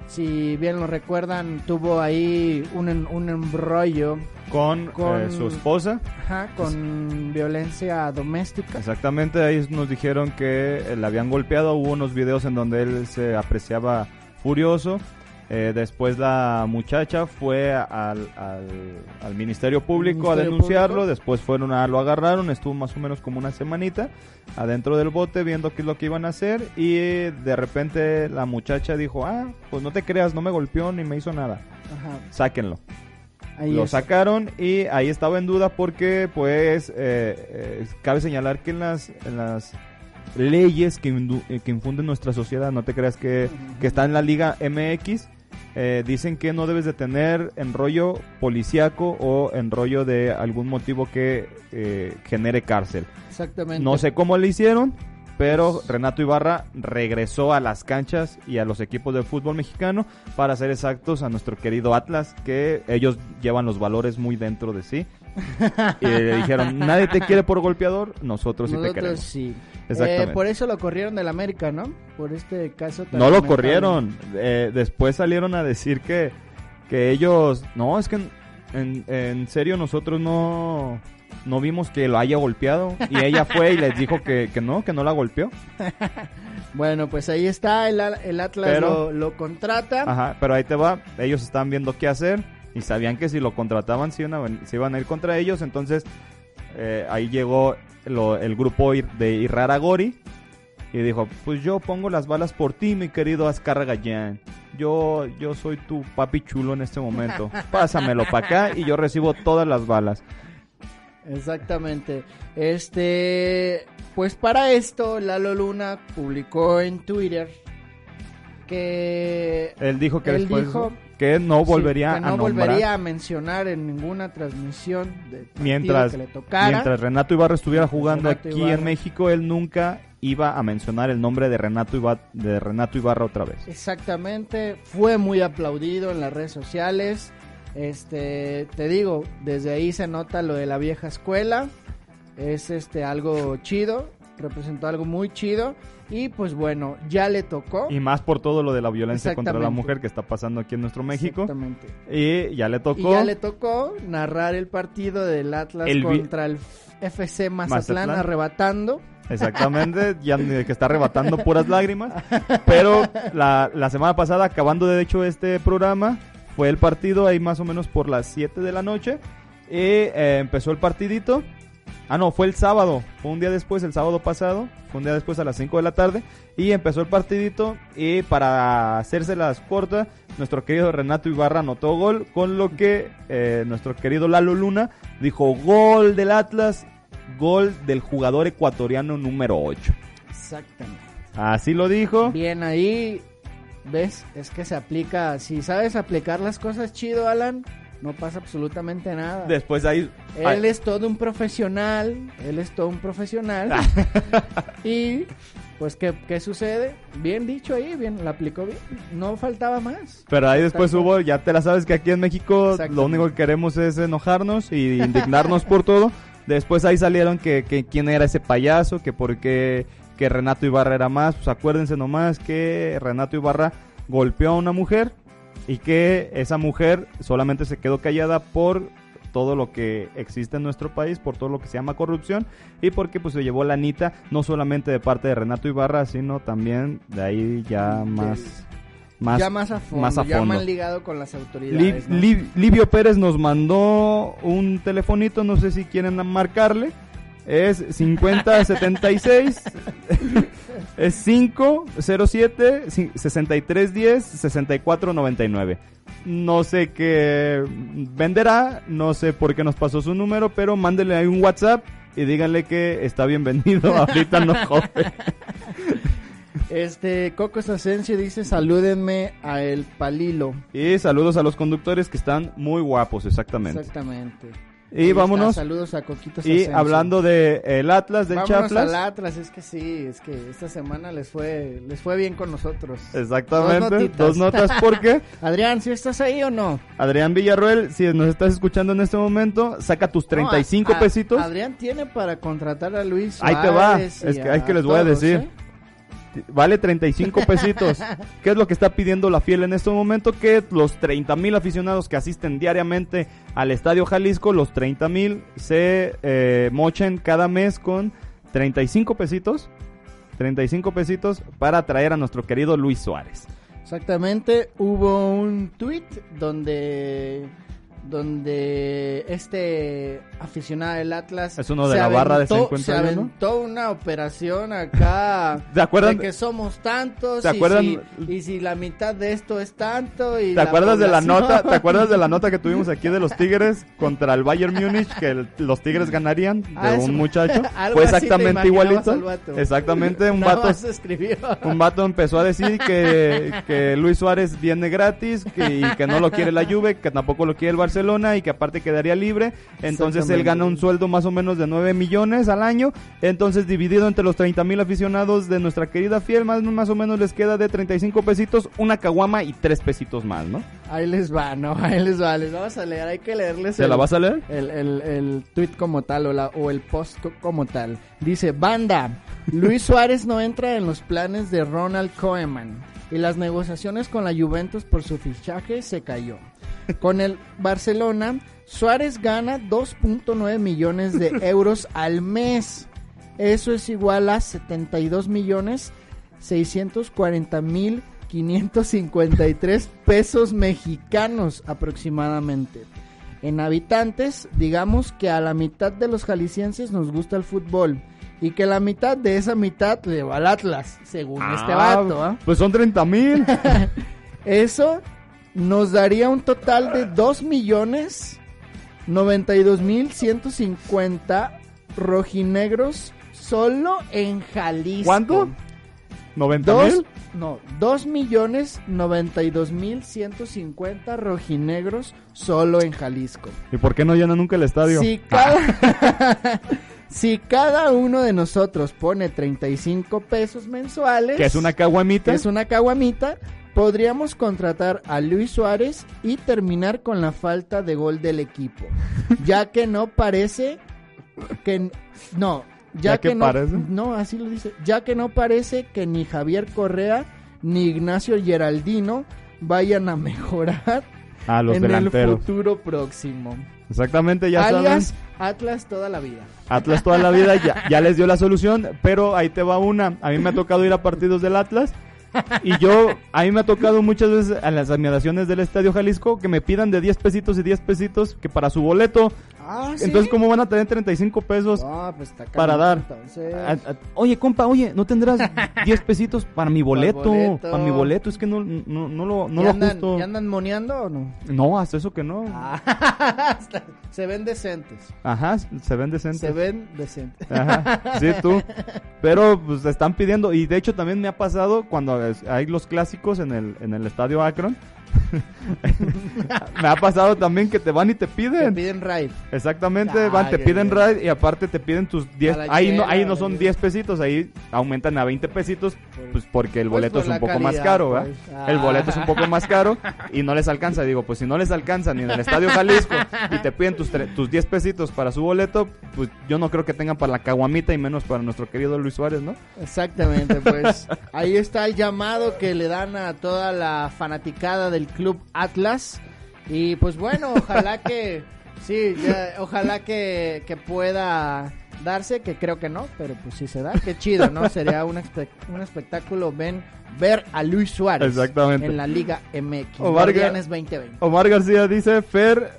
si bien lo recuerdan, tuvo ahí un, un embrollo Con, Con- eh, su esposa. ajá, con violencia doméstica. Exactamente, ahí nos dijeron que eh, le habían golpeado. Hubo unos videos en donde él se apreciaba furioso. Eh, después la muchacha fue al, al, al Ministerio Público a denunciarlo. Público. Después fueron a lo agarraron. Estuvo más o menos como una semanita adentro del bote viendo qué es lo que iban a hacer. Y de repente la muchacha dijo: Ah, pues no te creas, no me golpeó ni me hizo nada. Ajá, Sáquenlo. ahí Lo es. sacaron y ahí estaba en duda porque, pues, eh, eh, cabe señalar que en las, en las leyes que, eh, que infunden nuestra sociedad, no te creas que, que está en la Liga MX, eh, dicen que no debes de tener enrollo policíaco o enrollo de algún motivo que eh, genere cárcel. Exactamente. No sé cómo le hicieron, pero Renato Ibarra regresó a las canchas y a los equipos de fútbol mexicano para ser exactos a nuestro querido Atlas, que ellos llevan los valores muy dentro de sí. Y le dijeron, nadie te quiere por golpeador, nosotros sí te queremos. sí. Exactamente. Eh, por eso lo corrieron del América, ¿no? Por este caso. tan No lo corrieron. Eh, después salieron a decir que, que ellos, no, es que en, en- serio nosotros no, no vimos que lo haya golpeado. Y ella fue y les dijo que, que no, que no la golpeó. Bueno, pues ahí está, el, el Atlas Pero- lo, lo contrata. Ajá, pero ahí te va. Ellos estaban viendo qué hacer y sabían que si lo contrataban se iban a, ven- se iban a ir contra ellos. Entonces eh, ahí llegó lo- el grupo de Irraragori y dijo, pues yo pongo las balas por ti, mi querido Ascar Gallán. Yo, yo soy tu papi chulo en este momento. Pásamelo para acá y yo recibo todas las balas. Exactamente. Este, pues para esto, Lalo Luna publicó en Twitter que Él dijo que Él después dijo- que no volvería sí, que a no nombrar volvería a mencionar en ninguna transmisión de mientras, que le tocara. mientras Renato Ibarra estuviera jugando Renato aquí Ibarra. en México, él nunca iba a mencionar el nombre de Renato, Iba- de Renato Ibarra otra vez. Exactamente, fue muy aplaudido en las redes sociales. Este, te digo, desde ahí se nota lo de la vieja escuela. Es este algo chido, representó algo muy chido y pues bueno, ya le tocó. Y más por todo lo de la violencia contra la mujer que está pasando aquí en nuestro México. Exactamente. Y ya le Y tocó. ya le tocó narrar el partido del Atlas El contra el FC Mazatlán, Mazatlán. arrebatando. Exactamente, ya que está arrebatando puras lágrimas. Pero la, la semana pasada, acabando de hecho este programa, fue el partido ahí más o menos por las 7 de la noche. Y eh, empezó el partidito. Ah, no, fue el sábado. Fue un día después, el sábado pasado. Fue un día después a las 5 de la tarde. Y empezó el partidito. Y para hacérselas cortas, nuestro querido Renato Ibarra anotó gol. Con lo que eh, nuestro querido Lalo Luna dijo: Gol del Atlas. Gol del jugador ecuatoriano número 8. Exactamente. Así lo dijo. Bien ahí, ¿ves? Es que se aplica, si sabes aplicar las cosas chido, Alan, no pasa absolutamente nada. Después ahí. Él es todo un profesional, él es todo un profesional. y pues ¿qué, ¿qué sucede? Bien dicho ahí, bien, la aplicó bien. No faltaba más. Pero ahí después hubo, ya te la sabes que aquí en México lo único que queremos es enojarnos y indignarnos por todo. Después ahí salieron que, que quién era ese payaso, que por qué que Renato Ibarra era más. Pues acuérdense nomás que Renato Ibarra golpeó a una mujer y que esa mujer solamente se quedó callada por todo lo que existe en nuestro país, por todo lo que se llama corrupción y porque pues se llevó la anita no solamente de parte de Renato Ibarra, sino también de ahí ya más... Más, ya más a fondo, más a ya fondo. más ligado con las autoridades. Livio Pérez nos mandó un telefonito, no sé si quieren marcarle. Es 5076 es 507 ci- 6310 6499. No sé qué venderá, no sé por qué nos pasó su número, pero mándele ahí un WhatsApp y díganle que está bienvenido. Ahorita no joven. Este, Coco Asensio dice, salúdenme a el Palilo. Y saludos a los conductores que están muy guapos, exactamente. Exactamente. Y Ahí está, vámonos. Saludos a Coquito Y hablando de el Atlas del Vámonos Chaplas. al Atlas, es que sí, es que esta semana les fue les fue bien con nosotros. Exactamente, Dos notas porque Adrián, ¿sí estás ahí o no? Adrián Villarroel, si nos estás escuchando en este momento, saca tus 35 No, a- a- pesitos. Adrián tiene para contratar a Luis Ahí te va, es que, es que les voy a decir. ¿eh? Vale 35 pesitos. ¿Qué es lo que está pidiendo la fiel en este momento? Que los 30 mil aficionados que asisten diariamente al Estadio Jalisco, los 30 mil se eh, mochen cada mes con 35 pesitos. 35 pesitos para traer a nuestro querido Luis Suárez. Exactamente, hubo un tweet donde donde este aficionado del Atlas Es uno de la barra de aventó- 50 se aventó una operación acá ¿Se acuerdan? de que somos tantos ¿Se y si- y, si, la mitad de esto es tanto y ¿Te acuerdas de la nota? ¿Te acuerdas de la nota que tuvimos aquí de los Tigres contra el Bayern Múnich que el- los Tigres ganarían de Ah, un muchacho? Fue exactamente igualito. Exactamente, un vato un vato empezó a decir que, que Luis Suárez viene gratis que, y que no lo quiere la Juve, que tampoco lo quiere el Barcelona y que aparte quedaría libre. Entonces él gana un sueldo más o menos de 9 millones al año. Entonces dividido entre los 30 mil aficionados de nuestra querida fiel, más, más o menos les queda de 35 pesitos, una caguama y 3 pesitos más, ¿no? Ahí les va, no, ahí les va, les vamos a leer, hay que leerles ¿Se la vas a leer? el, el, el tweet como tal o, la, o el post co- como tal. Dice, banda, Luis Suárez no entra en los planes de Ronald Koeman y las negociaciones con la Juventus por su fichaje se cayó. Con el Barcelona, Suárez gana 2.9 millones de euros al mes. Eso es igual a 72 millones 640 mil 553 pesos mexicanos aproximadamente. En habitantes, digamos que a la mitad de los jaliscienses nos gusta el fútbol y que la mitad de esa mitad le va al Atlas, según este Ah, vato. ¿ah? Pues son 30 mil. Eso nos daría un total de 2 millones 92 mil 150 rojinegros solo en Jalisco. ¿Cuánto? ¿90 Dos, mil? no, 2 millones 92 mil 150 rojinegros solo en Jalisco. ¿Y por qué no llena nunca el estadio? Si cada, si cada uno de nosotros pone 35 pesos mensuales, Que es una caguamita. que es una caguamita, podríamos contratar a Luis Suárez y terminar con la falta de gol del equipo, ya que no parece que no, ya, ¿Ya que que, no, parece? no, así lo dice, ya que no parece que ni Javier Correa ni Ignacio Geraldino vayan a mejorar A los en delanteros. el futuro próximo. Exactamente, ya Alias saben. Atlas toda la vida. Atlas toda la vida ya, ya les dio la solución, pero ahí te va una. A mí me ha tocado ir a partidos del Atlas y yo, a mí me ha tocado muchas veces a las admiraciones del Estadio Jalisco que me pidan de 10 pesitos y 10 pesitos que para su boleto. Ah, Entonces, ¿cómo van a tener 35 pesos? Ah, pues está Para dar. entonces. A- a- oye, compa, oye, ¿no tendrás 10 pesitos para mi boleto? boleto. Para mi boleto, es que no, no, no lo, no ¿Ya lo andan, ajusto. ¿Ya andan moneando o no? No, hasta eso que no. Ah, se ven decentes. Ajá, se ven decentes. Se ven decentes. Ajá, sí, tú. Pero pues están pidiendo, y de hecho también me ha pasado cuando hay los clásicos en el, en el estadio Akron. me ha pasado también que te van y te Te piden. piden raid. Exactamente, Ah, van, te piden bien. ride y aparte te piden tus 10. A la Ahí no, ahí no son güey. 10 pesitos, ahí aumentan a 20 pesitos, pues porque el Pues, boleto por es un poco más caro, ¿verdad? pues. El Ah. boleto es un poco más caro y no les alcanza. Digo, pues si no les alcanza ni en el estadio Jalisco y te piden tus, tus 10 pesitos para su boleto, pues yo no creo que tengan para la caguamita y menos para nuestro querido Luis Suárez, ¿no? Exactamente, pues ahí está el llamado que le dan a toda la fanaticada del club Atlas. Y pues bueno, ojalá que, Sí, ya, ojalá que, que pueda darse, que creo que no, pero pues si se da, qué chido, ¿no? Sería un, espe- un espectáculo ven, ver a Luis Suárez Exactamente. en la Liga MX. Omar Ga- Guardianes 2020. Omar García dice, Fer,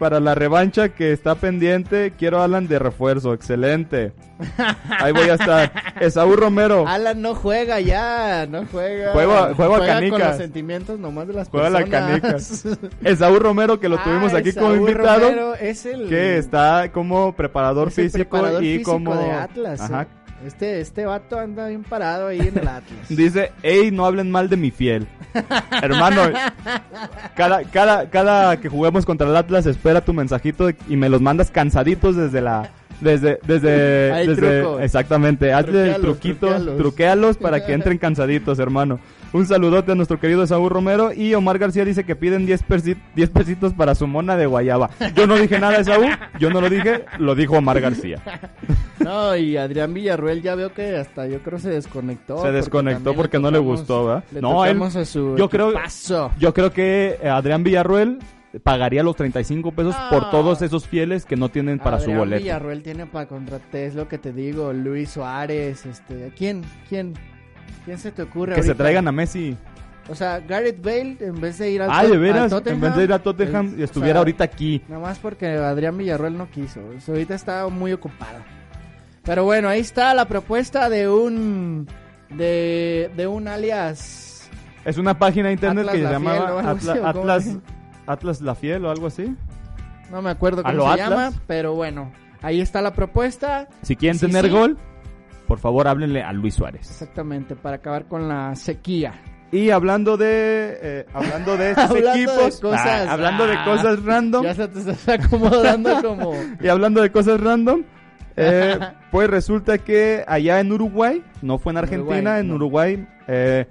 para la revancha que está pendiente, quiero a Alan de refuerzo. Excelente. Ahí voy a estar. Esaú Romero. Alan no juega ya, no juega. Juega- juega con canicas. los sentimientos nomás de las Juega la personas. Esaú Romero, que lo tuvimos Ah, aquí como Esaú invitado. Romero es el, Que está como preparador es físico preparador y físico como... de Atlas. Ajá. eh. Este, este vato anda bien parado ahí en el Atlas. Dice, hey, no hablen mal de mi fiel. Hermano, cada, cada, cada que juguemos contra el Atlas, espera tu mensajito y me los mandas cansaditos desde la... Desde, desde, Hay desde, truco. exactamente, hazle el truquito, truquéalos. truquéalos para que entren cansaditos, hermano. Un saludote a nuestro querido Saúl Romero y Omar García dice que piden 10, persi- 10 pesitos para su mona de guayaba. Yo no dije nada de Saúl, yo no lo dije, lo dijo Omar García. No, y Adrián Villarruel ya veo que hasta yo creo se desconectó. Se desconectó porque no le gustó, ¿verdad? Le No, él- tocamos a su yo creo-. Yo creo que eh, Adrián Villarruel pagaría los 35 pesos por todos esos fieles que no tienen para su Adrián boleto. Villarruel tiene para contratar, es lo que te digo, Luis Suárez, este, ¿quién, quién, quién se te ocurre Que se traigan a Messi. O sea, Gareth Bale, en vez de ir al, Ah, de veras, Tottenham, en vez de ir a Tottenham es- o estuviera sea, ahorita aquí. Nada más porque Adrián Villarruel no quiso. o sea, ahorita está muy ocupado. Pero bueno, ahí está la propuesta de un de, de un alias. Es una página de internet Atlas que se llamaba algo Atla- así, ¿o cómo Atlas, Atlas La Fiel o algo así. No me acuerdo ¿A cómo se Atlas? llama, pero bueno, ahí está la propuesta. Si quieren Sí, tener sí. gol, por favor háblenle a Luis Suárez. Exactamente, para acabar con la sequía. Y hablando de eh, hablando de estos Hablando de equipos, cosas, ah, hablando de ah, cosas random, Ya se te está acomodando como... Y hablando de cosas random, eh, pues resulta que allá en Uruguay, no fue en Argentina, Uruguay, en no. Uruguay, eh,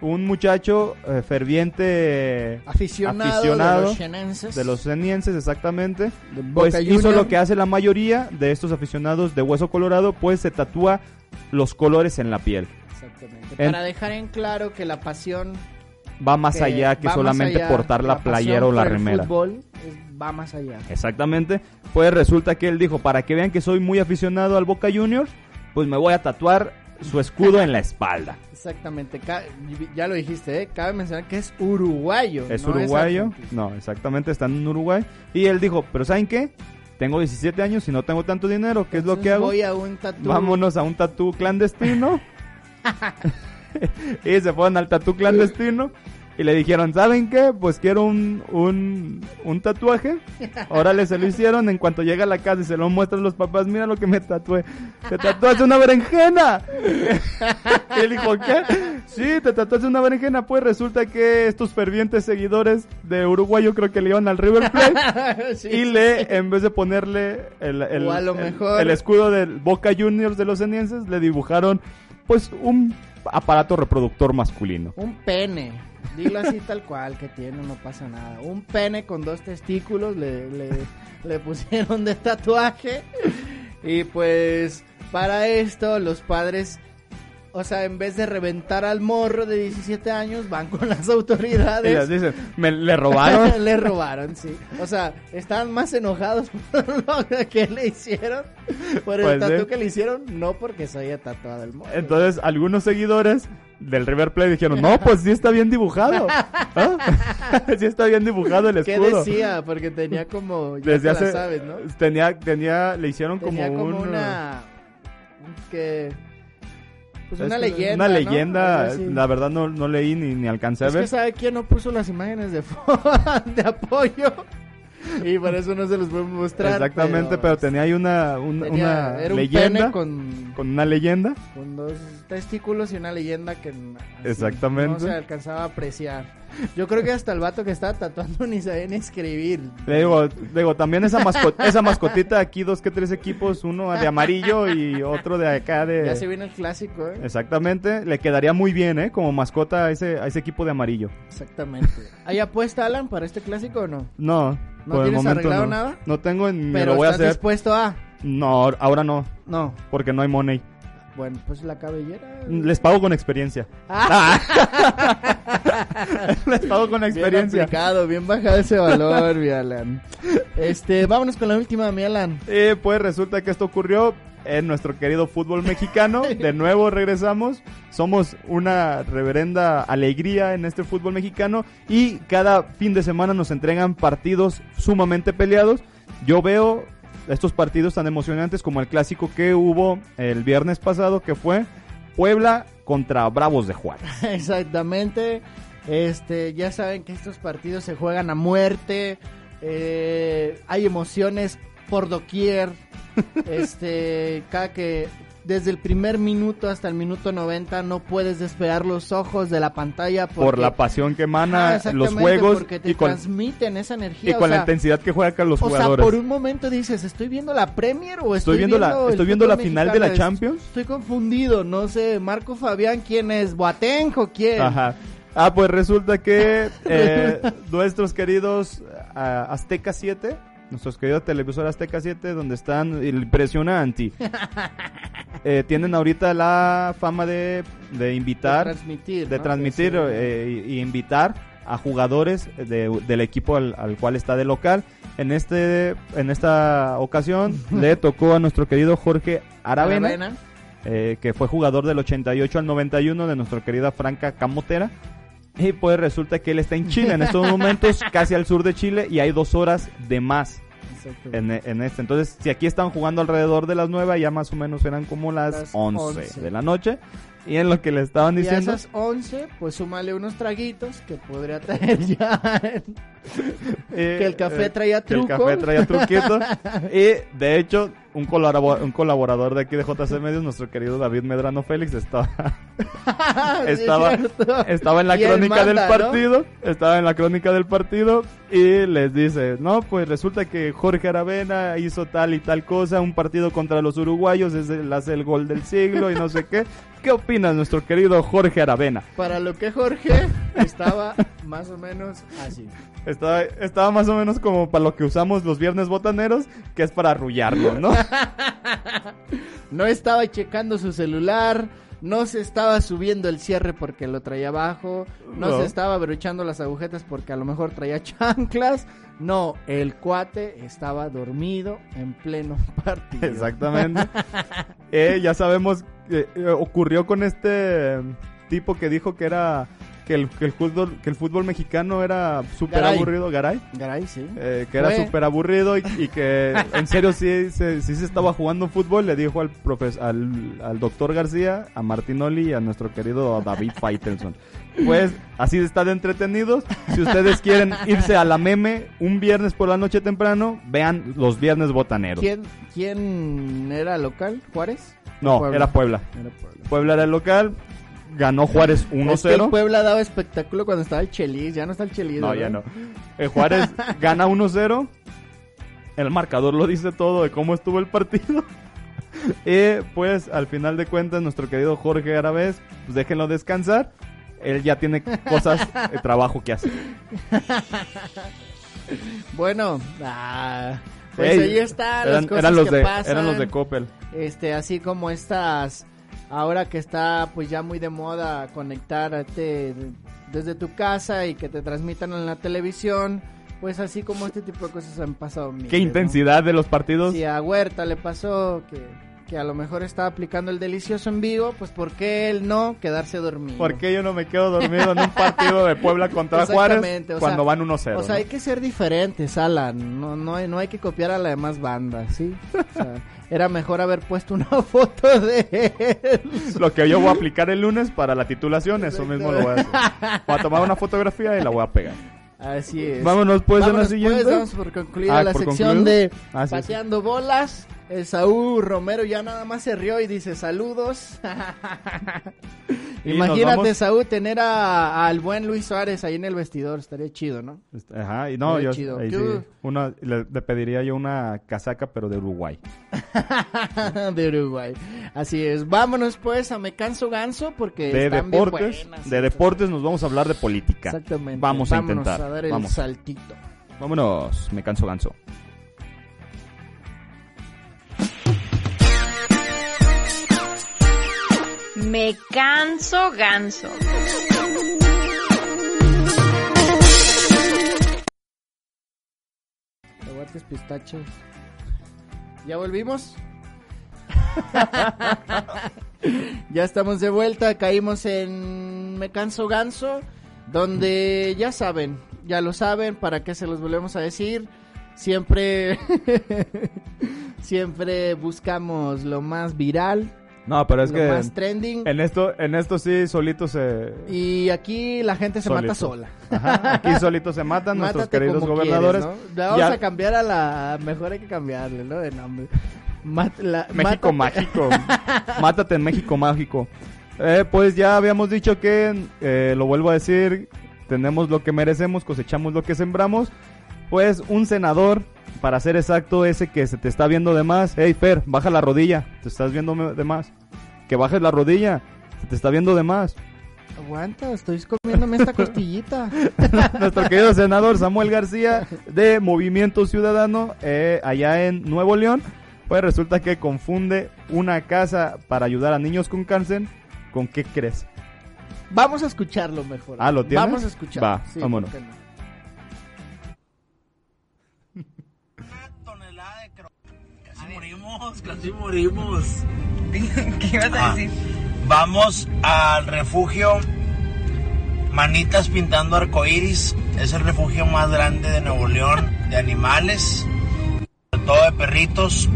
un muchacho eh, ferviente eh, Aficionado, Aficionado de los xenenses. de los senienses, exactamente, de pues hizo lo que hace la mayoría de estos aficionados de Hueso Colorado, pues se tatúa los colores en la piel. Exactamente. En- Para dejar en claro que la pasión Va más que allá que solamente allá, portar la, playera o la por el remera. fútbol es- va más allá. Exactamente. Pues resulta que él dijo, para que vean que soy muy aficionado al Boca Juniors, pues me voy a tatuar su escudo en la espalda. Exactamente. Ya lo dijiste, ¿eh? Cabe mencionar que es uruguayo. Es no uruguayo. no, exactamente, están en Uruguay. Y él dijo, pero ¿saben qué? Tengo 17 años y no tengo tanto dinero. ¿Qué es lo que hago? Voy a un tatú. Vámonos a un tatú clandestino. y se fueron al tatú clandestino. Y le dijeron, ¿saben qué? Pues quiero un, un, un tatuaje. Órale, se lo hicieron. En cuanto llega a la casa y se lo muestran los papás, mira lo que me tatué. Te tatuaste una berenjena. y él dijo, ¿qué? Sí, te tatuaste una berenjena. Pues resulta que estos fervientes seguidores de Uruguay, yo creo que le iban al River Plate. Sí, y sí. le, en vez de ponerle el, el, O a lo el- mejor- el escudo del Boca Juniors de los enienses, le dibujaron pues un aparato reproductor masculino. Un pene. Dilo así tal cual que tiene, no pasa nada. Un pene con dos testículos le, le, le pusieron de tatuaje. Y pues para esto los padres, o sea, en vez de reventar al morro de 17 años, van con las Y les autoridades. dicen, me le robaron. le robaron, sí. O sea, estaban más enojados por lo que le hicieron, por el Pues, tatu sí. que le hicieron, no porque se haya tatuado el morro. Entonces, algunos seguidores del River Plate dijeron, no, pues sí está bien dibujado. ¿Ah? sí está bien dibujado el ¿Qué escudo. decía? Porque tenía como. Ya Desde la hace, sabes, ¿no? tenía, tenía, le hicieron Tenía como, como, un, una. Que. Pues es una leyenda. Una leyenda, la verdad no, no leí ni, ni alcancé a Es ver. que sabe quién no puso las imágenes de, de apoyo. Y por eso no se los podemos mostrar. Exactamente, pero, tenía ahí una, tenía- una era un leyenda. pene con, con una leyenda. con dos testículos y una leyenda que Exactamente. no se alcanzaba a apreciar. Yo creo que hasta el vato que estaba tatuando ni sabía ni escribir. Le digo, digo, también esa, masco- esa mascotita aquí, dos que tres equipos, uno de amarillo y otro de acá de... Ya se viene el clásico, ¿eh? Exactamente, le quedaría muy bien, ¿eh? Como mascota a ese, a ese equipo de amarillo. Exactamente. ¿Hay apuesta, Alan, para este clásico o no? No, ¿No por el tienes momento arreglado no. nada? No tengo ni Pero lo voy a hacer. dispuesto a. No, ahora no, No. porque no hay money. Bueno, pues la cabellera. Les pago con experiencia. Les pago con Bien experiencia. aplicado, bien bajado ese valor, mi Alan. Este, vámonos con la última, mi Alan. Eh, pues resulta que esto ocurrió en nuestro querido fútbol mexicano. De nuevo regresamos. Somos una reverenda alegría en este fútbol mexicano. Y cada fin de semana nos entregan partidos sumamente peleados. Yo veo estos partidos tan emocionantes como el clásico que hubo el viernes pasado, que fue Puebla contra Bravos de Juárez. Exactamente. Este, ya saben que estos partidos se juegan a muerte. eh, hay emociones por doquier. Este, cada que desde el primer minuto hasta el minuto 90 no puedes despegar los ojos de la pantalla Por la pasión que Ah, emana los exactamente, juegos porque te y con, transmiten esa energía. y o con la intensidad que juegan los o sea, jugadores. por un momento dices, ¿estoy viendo la Premier o estoy, Estoy viendo la- estoy viendo la final de la? Champions. Estoy confundido, no sé, Marco Fabián, ¿quién es? ¿Boateng o quién? Ajá. Ah, pues resulta que eh, nuestros queridos ah, Azteca 7, nuestros queridos televisores Azteca 7, donde están el impresionante, eh, tienen ahorita la fama de, de invitar, de transmitir. de ¿no? transmitir eh, y, y invitar a jugadores de- del equipo al, al cual está de local. En este en esta ocasión le tocó a nuestro querido Jorge Aravena, Aravena. eh, que fue jugador del 88 al 91 de nuestra querida Franca Camotera. Y pues resulta que él está en Chile en estos momentos, casi al sur de Chile, y hay dos horas de más en, en este. Entonces, si aquí están jugando alrededor de las 9, ya más o menos eran como las, Las 11, 11. de la noche. Y en lo que le estaban Y a diciendo... esas 11, pues súmale unos traguitos que podría traer ya. eh, que el café eh, traía que el truco. café traía truquito. y de hecho, un, colabor- un colaborador de aquí de JC Medios, nuestro querido David Medrano Félix, estaba, estaba, estaba en la crónica del partido, estaba en la crónica del partido y les dice, no, pues resulta que Jorge Aravena hizo tal y tal cosa, un partido contra los uruguayos, es el, hace el gol del siglo y no sé qué. ¿Qué opinas nuestro querido Jorge Aravena? Para lo que Jorge estaba más o menos así. Estaba, estaba más o menos como para lo que usamos los viernes botaneros, que es para arrullarlo, ¿no? No estaba checando su celular, no se estaba subiendo el cierre porque lo traía abajo, no, No. se estaba abrochando las agujetas porque a lo mejor traía chanclas. No, el cuate estaba dormido en pleno partido. Exactamente. Eh, ya sabemos que eh, ocurrió con este tipo que dijo que era que el, que el fútbol que el fútbol mexicano era súper aburrido, Garay. Garay, sí. Eh, que era súper aburrido y, y que en serio sí, se- sí se estaba jugando fútbol, le dijo al, profes, al, al doctor García, a Martinoli y a nuestro querido David Faitelson. Pues así está de entretenidos. Si ustedes quieren irse a la meme un viernes por la noche temprano, vean los viernes botaneros. ¿Quién, ¿Quién era local? ¿Juárez? No, Puebla. era Puebla. Era Puebla. Puebla era el local, ganó Juárez Es que el 1-0. Puebla daba espectáculo cuando estaba el Chelis, ya no está el Chelis. No, ¿verdad? ya no. Eh, Juárez gana 1-0. El marcador lo dice todo de cómo estuvo el partido. y pues al final de cuentas nuestro querido Jorge Aravés, pues déjenlo descansar. Él ya tiene cosas, de trabajo que hacer. Bueno, ah, pues Ey, ahí está las eran, cosas eran los que de, pasan. eran los de Coppel. Este, así como estas, ahora que está pues ya muy de moda conectarte desde tu casa y que te transmitan en la televisión, pues así como este tipo de cosas han pasado. miles, Qué ¿no? intensidad de los partidos. Si a Huerta le pasó que, que a lo mejor estaba aplicando el delicioso en vivo, pues ¿por qué él no quedarse dormido? ¿Por qué yo no me quedo dormido en un partido de Puebla contra Juárez cuando sea, van 1-0? O sea, ¿no? hay que ser diferentes, Alan. No, no, hay- no hay que copiar a la demás banda, ¿sí? O sea, era mejor haber puesto una foto de él. Lo que yo voy a aplicar el lunes para la titulación, eso mismo lo voy a hacer. Voy a tomar una fotografía y la voy a pegar. Así es. Vámonos pues en la Vámonos, siguiente. pues, damos por concluida Ah, la por sección concluido. de Ah, sí, sí. Pateando Bolas. El Saúl Romero ya nada más se rió y dice saludos. Y Imagínate, Saúl, tener a- al buen Luis Suárez ahí en el vestidor. Estaría chido, ¿no? Ajá, y no, yo chido. ahí ¿Qué sí, hubo? una, le, le pediría yo una casaca, pero de Uruguay. de Uruguay. Así es. Vámonos pues a Me Canso Ganso porque De están bien deportes, buenas. de deportes nos vamos a hablar de política. Exactamente. Vamos a intentar. a dar el Vamos. saltito. Vámonos, me canso ganso. Me canso ganso. Aguantes pistachos. ¿Ya volvimos? ya estamos de vuelta, caímos en Me Canso Ganso, donde ya saben, ya lo saben, para qué se los volvemos a decir. Siempre, siempre buscamos lo más viral, No, pero es lo que más trending. en esto, en esto sí solito se... Y aquí la gente se mata sola. Ajá, aquí solito se matan nuestros queridos como gobernadores. quieres, ¿no? La vamos Ya- a cambiar a la... Mejor hay que cambiarle, ¿no? De nombre. Mat- la- México mátate- mágico. Mátate en México mágico. Eh, pues ya habíamos dicho que, eh, lo vuelvo a decir, tenemos lo que merecemos, cosechamos lo que sembramos. Pues un senador, para ser exacto, ese que se te está viendo de más. Hey Fer, baja la rodilla, te estás viendo de más. Que bajes la rodilla, se te está viendo de más. Aguanta, estoy comiéndome esta costillita. Nuestro querido senador Samuel García de Movimiento Ciudadano eh, allá en Nuevo León, pues resulta que confunde una casa para ayudar a niños con cáncer con qué crees. Vamos a escucharlo mejor. Ah, ¿lo tienes? Vamos a escucharlo. Va, Sí, vámonos. ¿por morimos, casi morimos. ¿Qué ibas a Ah, decir? Vamos al refugio Manitas Pintando Arcoiris. Es el refugio más grande de Nuevo León de animales, sobre todo de perritos.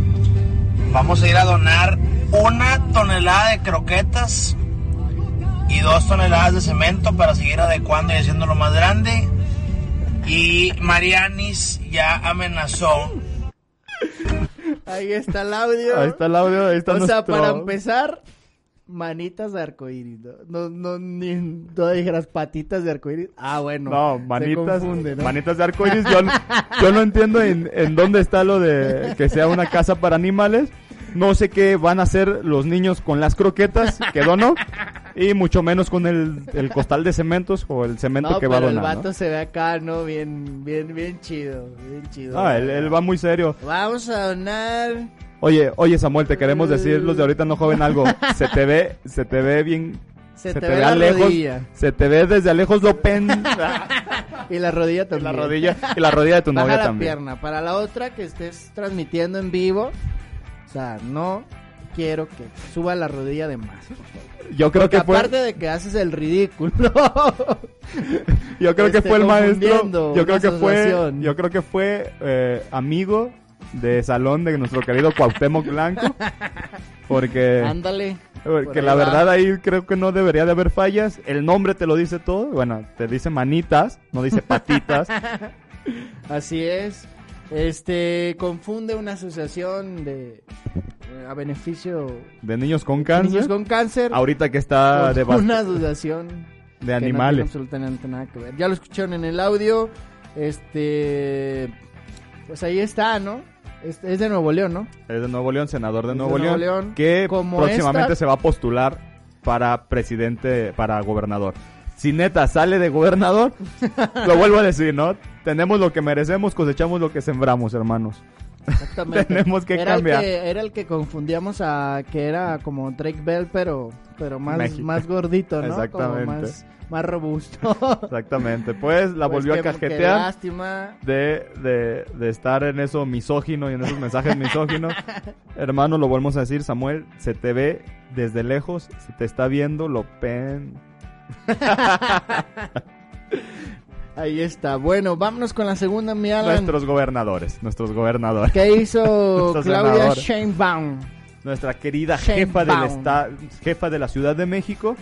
Vamos a ir a donar una tonelada de croquetas y dos toneladas de cemento para seguir adecuando y haciéndolo más grande. Y Marianis ya amenazó Ahí está el audio. Ahí está el audio, ahí está O sea, para empezar, manitas de arcoíris. No, no, no ni no dijeras patitas de arcoíris. Ah, bueno. No, manitas, manitas de arcoiris. Yo, no- yo no entiendo en, en dónde está lo de que sea una casa para animales. No sé qué van a hacer los niños con las croquetas que dono. Y mucho menos con el, el costal de cementos o el cemento No, que va a pero el donar. vato ¿no? se ve acá, ¿no? Bien, bien, bien chido. Bien chido. Ah, él, él va muy serio. Vamos a donar. Oye, oye Samuel, te queremos decir los de ahorita no joven algo. Se te ve, se te ve bien. Se te ve a lejos. rodilla. Se te ve desde a lejos lo pen. Y la rodilla también. la rodilla y la rodilla de tu Baja novia la también. pierna. Para la otra que estés transmitiendo en vivo. O sea, no quiero que suba la rodilla de más. por favor. Yo creo Porque que fue aparte de que haces el ridículo. Yo creo que fue el maestro. confundiendo Yo creo que fue. Yo creo que fue eh, amigo de salón de nuestro querido Cuauhtémoc Blanco. Porque, Ándale. porque por la va. verdad ahí creo que no debería de haber fallas. El nombre te lo dice todo. Bueno, te dice manitas, no dice patitas. Así es. Este confunde una asociación de eh, a beneficio De niños con cáncer. niños con cáncer. Ahorita que está de, una asociación de no animales. tiene absolutamente nada que ver. Ya lo escucharon en el audio. Este pues ahí está, ¿no? Es, es de Nuevo León, ¿no? Es de Nuevo León, senador de Nuevo, Nuevo León, León. que Como próximamente esta- se va a postular para presidente, para gobernador. Si neta sale de gobernador, lo vuelvo a decir, ¿no? Tenemos lo que merecemos, cosechamos lo que sembramos, hermanos. Exactamente. Tenemos que era cambiar. El que, era el que confundíamos a que era como Drake Bell, pero pero más, México. más gordito, ¿no? Exactamente. Como más, más robusto. Exactamente. Pues la Pues volvió a qué cajetear lástima. de, de, de estar en eso misógino y en esos mensajes misóginos. Hermano, lo volvemos a decir, Samuel, se te ve desde lejos, se te está viendo lo pen. Ahí está. Bueno, vámonos con la segunda, mi Alan. Nuestros gobernadores, nuestros gobernadores. ¿Qué hizo Claudia. Sheinbaum? nuestra querida Sheinbaum. jefa del esta- jefa de la Ciudad de México,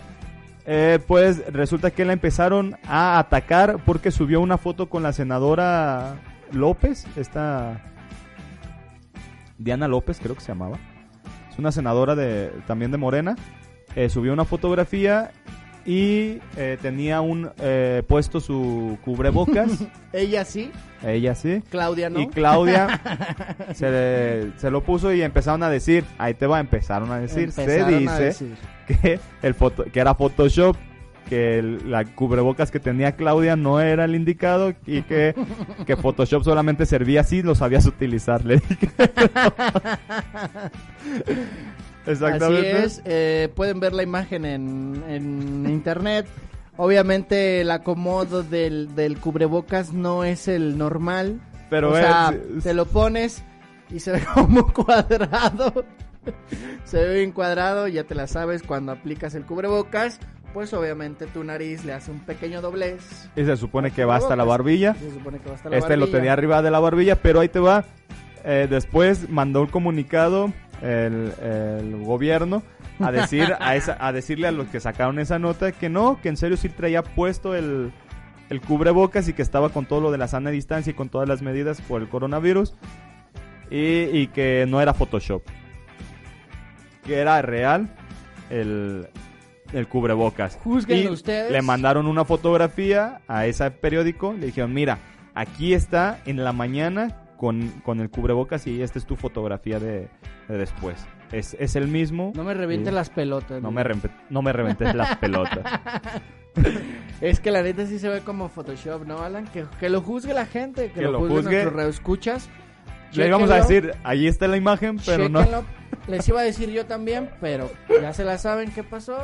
eh, pues resulta que la empezaron a atacar porque subió una foto con la senadora López, esta Diana López creo que se llamaba, es una senadora de también de Morena, eh, subió una fotografía y eh, tenía un eh, puesto su cubrebocas, Ella sí, ella sí, Claudia no. y Claudia se, le- se lo puso y empezaron a decir, ahí te va, empezaron a decir, se a dice decir. que el foto, que era Photoshop, que el- la cubrebocas que tenía Claudia no era el indicado y que, que Photoshop solamente servía si lo sabías utilizar. Le dije. Exactamente. Así es, eh, pueden ver la imagen en, en internet. Obviamente el acomodo del, del cubrebocas no es el normal. Pero o es- sea, es- te lo pones y se ve como cuadrado. se ve bien cuadrado, ya te la sabes cuando aplicas el cubrebocas. Pues obviamente tu nariz le hace un pequeño doblez. Y se supone que va hasta la barbilla. Se supone que va hasta la Este lo barbilla. tenía arriba de la barbilla, pero ahí te va. Eh, después mandó un comunicado el, el gobierno a decir a, esa, a decirle a los que sacaron esa nota que no, que en serio sí traía puesto el, el cubrebocas y que estaba con todo lo de la sana distancia y con todas las medidas por el coronavirus y, y que no era Photoshop. Que era real el, el cubrebocas. Y ustedes. Le mandaron una fotografía a ese periódico. Le dijeron, mira, aquí está en la mañana con, con el cubrebocas y esta es tu fotografía de, de después. Es, es el mismo. No me revienten Sí. las pelotas. No me, rempe- no me reventes las pelotas. Es que la neta sí se ve como Photoshop, ¿no, Alan? Que, que lo juzgue la gente, que, Que lo, juzgue juzgue. nuestros radioescuchas. Le íbamos a decir, ahí está la imagen, pero no. Les iba a decir yo también, pero ya se la saben qué pasó.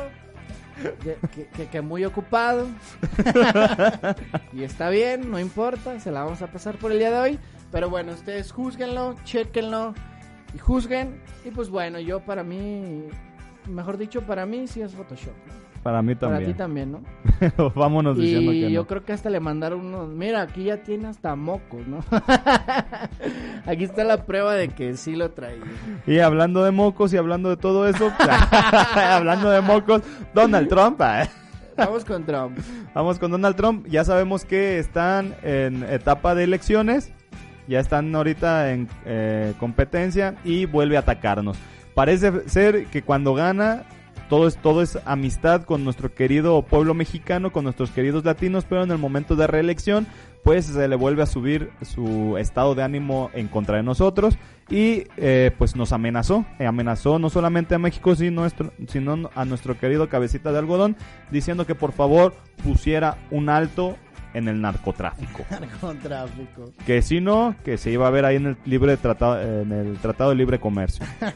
Que, que- que muy ocupado. y está bien, no importa, se la vamos a pasar por el día de hoy. Pero bueno, ustedes juzguenlo, chequenlo y juzguen. Y pues bueno, yo para mí, mejor dicho, para mí sí es Photoshop. ¿no? Para mí Para ti también. también, ¿no? Vámonos diciendo Y que yo creo que hasta le mandaron unos. Mira, aquí ya tiene hasta mocos, ¿no? aquí está la prueba de que sí lo traía. Y hablando de mocos y hablando de todo eso, hablando de mocos, Donald Trump. ah. Vamos con Trump. Vamos con Donald Trump. Ya sabemos que están en etapa de elecciones. Ya están ahorita en eh, competencia y vuelve a atacarnos. Parece ser que cuando gana todo es, todo es amistad con nuestro querido pueblo mexicano, con nuestros queridos latinos, pero en el momento de reelección pues se le vuelve a subir su estado de ánimo en contra de nosotros y eh, pues nos amenazó, Eh, amenazó no solamente a México sino, sino a nuestro querido cabecita de algodón diciendo que por favor pusiera un alto en el narcotráfico. con tráfico. Que si no, que se iba a ver ahí en el libre tratado, en el tratado de libre comercio.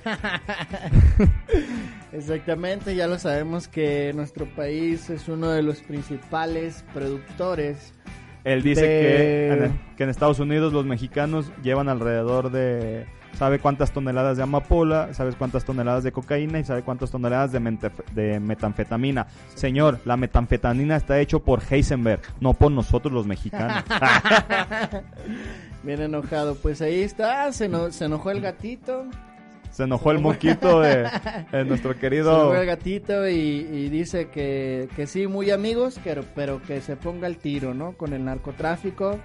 Exactamente, ya lo sabemos que nuestro país es uno de los principales productores. Él dice De- que, en, que en Estados Unidos los mexicanos llevan alrededor de, sabe cuántas toneladas de amapola, sabes cuántas toneladas de cocaína y sabe cuántas toneladas de, metanfetamina. Señor, la metanfetamina está hecho por Heisenberg, no por nosotros los mexicanos. Bien enojado, pues ahí está, se, eno- se enojó el gatito. Se enojó el moquito de, de nuestro Se querido... enojó el gatito y, y dice que, que sí, muy amigos, pero, pero que se ponga el tiro, ¿no? Con el narcotráfico,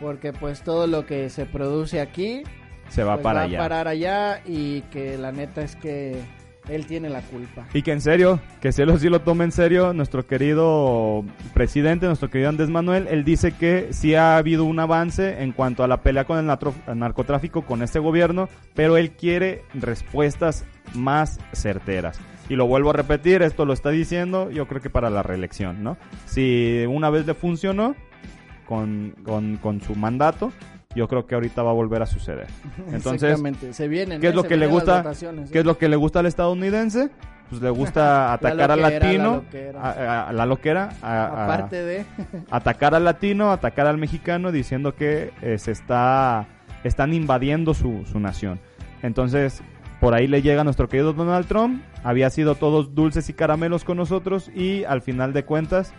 porque pues todo lo que se produce aquí Se va pues, para va allá. a parar allá y que la neta es que él tiene la culpa. Y que en serio, que si él sí lo tome en serio, nuestro querido presidente, nuestro querido Andrés Manuel, él dice que sí ha habido un avance en cuanto a la pelea con el natro- narcotráfico con este gobierno, pero él quiere respuestas más certeras. Y lo vuelvo a repetir, esto lo está diciendo, yo creo que para la reelección, ¿no? Si una vez le funcionó con, con, con su mandato, yo creo que ahorita va a volver a suceder. Entonces, Exactamente, se vienen. ¿Qué es ¿eh? lo que le gusta? ¿Qué ¿eh? es lo que le gusta al estadounidense? Pues le gusta atacar al loquera, latino, a, a- a la loquera, a- a- Aparte de... atacar al latino, atacar al mexicano, diciendo que eh, se está, están invadiendo su, su nación. Entonces, por ahí le llega nuestro querido Donald Trump, había sido todos dulces y caramelos con nosotros y al final de cuentas,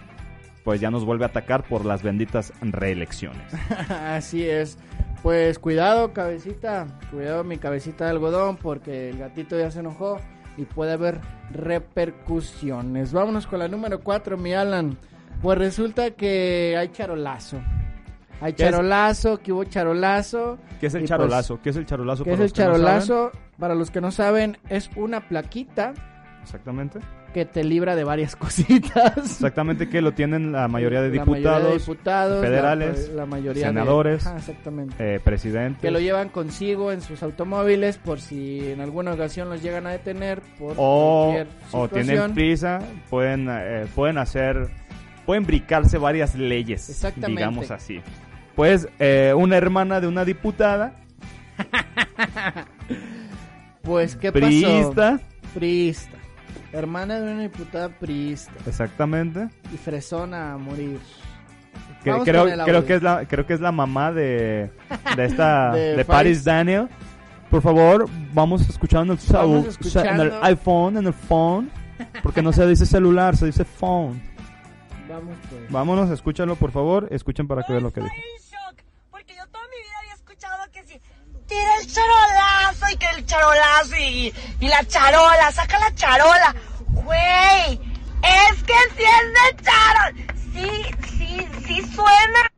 pues ya nos vuelve a atacar por las benditas reelecciones. Así es. Pues cuidado, cabecita. Cuidado, mi cabecita de algodón, porque el gatito ya se enojó y puede haber repercusiones. Vámonos con la número 4, mi Alan. Pues resulta que hay charolazo. Hay ¿Qué es? charolazo, que hubo charolazo. ¿Qué es el pues, charolazo? ¿Qué es el charolazo? ¿Qué para es el no charolazo? Para los que no saben, es una plaquita Exactamente. Que te libra de varias cositas. Exactamente que lo tienen la mayoría de La mayoría de diputados, diputados, federales, la, la mayoría de- senadores, Ajá, exactamente. eh, presidentes. que lo llevan consigo en sus automóviles por si en alguna ocasión los llegan a detener por o, cualquier o tienen prisa, pueden, eh, pueden hacer, pueden brincarse varias leyes, Exactamente. digamos así. Pues eh, una hermana de una diputada Pues qué pasó. priista Priista. Hermana de una diputada priista. Exactamente. Y fresona a morir. Que- creo, creo que es la creo que es la mamá de, de esta De de, Paris. Daniel. Por favor, vamos escuchando el, Vamos en escuchando. el iPhone, en el phone, porque no se dice celular, se dice phone. Vamos pues. Vámonos, escúchalo por favor, escuchen para que vean lo que shock, porque yo mi vida había escuchado que si tira el charolazo y que el charolazo y, y la charola, saca la charola. Güey, es que si es de charol. Sí, sí, sí suena.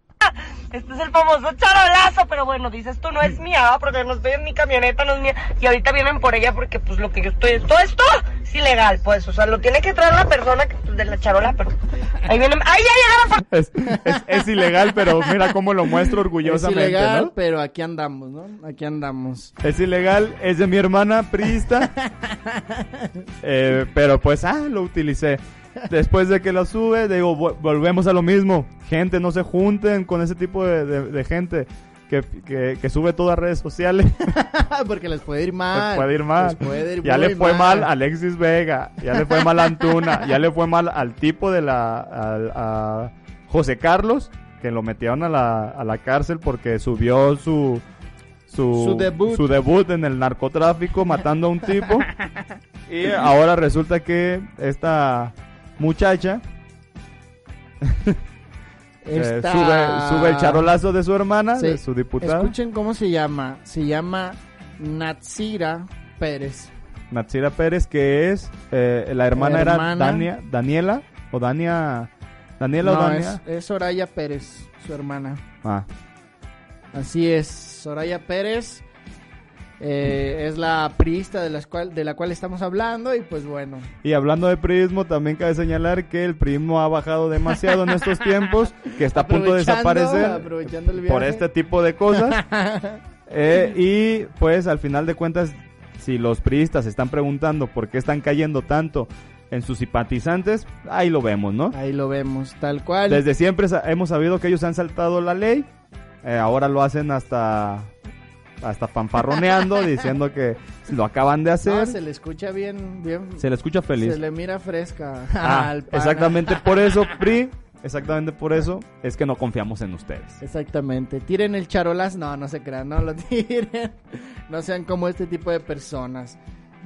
Este es el famoso charolazo, pero bueno, dices tú no es mía, porque no estoy en mi camioneta, no es mía. Y ahorita vienen por ella porque pues lo que yo estoy, todo esto es ilegal, pues, o sea, lo tiene que traer la persona que, pues, de la charola, pero ahí vienen, ahí ya llegaron Es, es- es ilegal, pero mira cómo lo muestro Es orgullosamente, ilegal, ¿no? pero aquí andamos, ¿no? Aquí andamos. Es ilegal, es de mi hermana priista. Eh, pero pues, ah, lo utilicé. Después de que lo sube, digo, vo- volvemos a lo mismo. Gente, no se junten con ese tipo de, de- de gente que, que, que sube todas las redes sociales. Porque les puede ir mal. Les puede ir mal. Les puede ir ya le fue mal. a Alexis Vega, ya le fue mal a Antuna, ya le fue mal al tipo de la. a José Carlos, que lo metieron a la, a la cárcel porque subió su. Su, Su debut. su debut en el narcotráfico matando a un tipo. y ahora resulta que esta muchacha eh, Esta- sube, sube el charolazo de su hermana, Sí. de su diputada. Escuchen cómo se llama. Se llama Natsira Pérez. Natsira Pérez, que es eh, la hermana, Hermana. era Dania, Daniela o Dania, Daniela o Dania. es, es Soraya Pérez, su hermana. Ah, Así es, Soraya Pérez eh, es la priista de la, cual, de la cual estamos hablando y pues bueno, y hablando de prismo, también cabe señalar que el prismo ha bajado demasiado en estos tiempos, que está a punto de desaparecer por este tipo de cosas. Eh, y pues al final de cuentas, si los priistas se están preguntando por qué están cayendo tanto en sus simpatizantes, ahí lo vemos, ¿no? ahí lo vemos, tal cual. Desde siempre hemos sabido que ellos han saltado la ley. Eh, ahora lo hacen hasta hasta fanfarroneando, diciendo que lo acaban de No, hacer. se le escucha bien, bien. Se le escucha feliz. Se le mira fresca Ah, al pana. exactamente por eso, PRI, exactamente por eso es que no confiamos en ustedes. Exactamente. Tiren el charolas. No, no se crean, no lo tiren. No sean como este tipo de personas.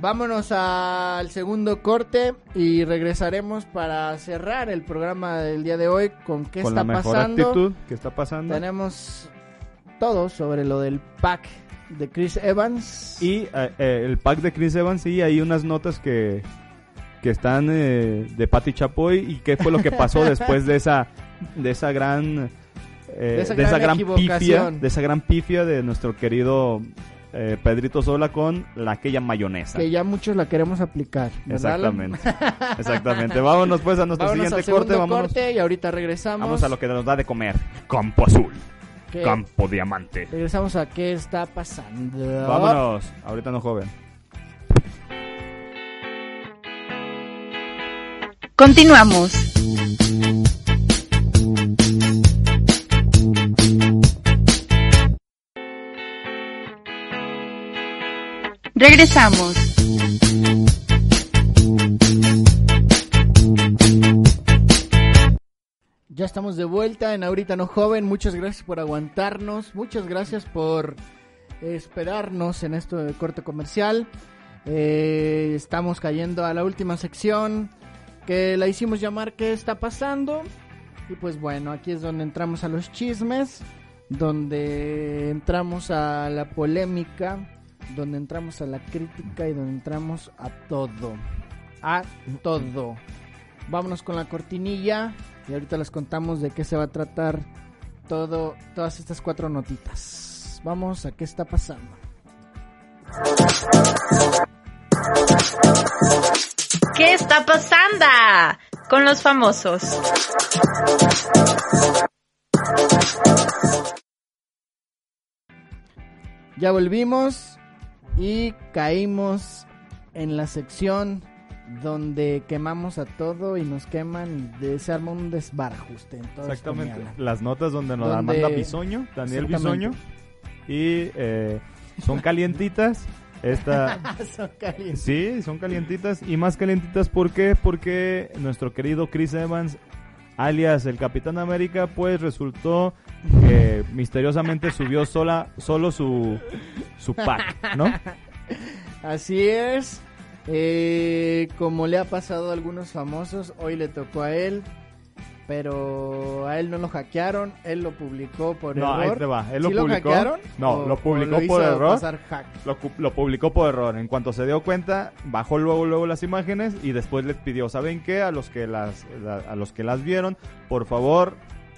Vámonos al segundo corte y regresaremos para cerrar el programa del día de hoy con qué Con está la mejor pasando. actitud que está pasando. Tenemos todo sobre lo del pack de Chris Evans. Y eh, eh, el pack de Chris Evans, y hay unas notas que, que están eh, de Patti Chapoy y qué fue lo que pasó después de esa, de esa gran, eh, De esa de gran esa gran pifia, de esa gran pifia de nuestro querido eh, Pedrito Sola con la aquella mayonesa. que ya muchos la queremos aplicar. Exactamente, exactamente. Vámonos pues a nuestro Vámonos al siguiente corte, vámonos, corte y ahorita regresamos. vamos a lo que nos da de comer. Campo azul, campo diamante. Regresamos a qué está pasando. Vámonos, ahorita no joven. Continuamos. Regresamos. De vuelta en Ahorita No Joven. Muchas gracias por aguantarnos. Muchas gracias por esperarnos en este corte comercial. Eh, estamos cayendo a la última sección que la hicimos llamar ¿Qué está pasando? Y pues bueno, aquí es donde entramos a los chismes, donde entramos a la polémica, donde entramos a la crítica y donde entramos a todo. A todo. Vámonos con la cortinilla y ahorita les contamos de qué se va a tratar todo, todas estas cuatro notitas. Vamos a qué está pasando. ¿Qué está pasando con los famosos? Ya volvimos y caímos en la sección donde quemamos a todo y nos queman y de- se arma un desbarajuste. Exactamente. Las notas donde nos Donde- manda Bisoño, Daniel. Bisoño. Y eh, son calientitas. Esta, Son calientes. sí, son calientitas y más calientitas ¿por qué? Porque nuestro querido Chris Evans, alias el Capitán América, pues resultó que misteriosamente subió sola, solo su, su pack, ¿no? Así es. Eh, como le ha pasado a algunos famosos, hoy le tocó a él. Pero a él no lo hackearon, él lo publicó por No, ahí error. te va. Él lo ¿Sí publicó. hackearon? No, ¿O- lo publicó por error. pasar hack? Lo, lo publicó por error. En cuanto se dio cuenta, bajó luego luego las imágenes y después les pidió, ¿saben qué? A los que las la- a los que las vieron, por favor,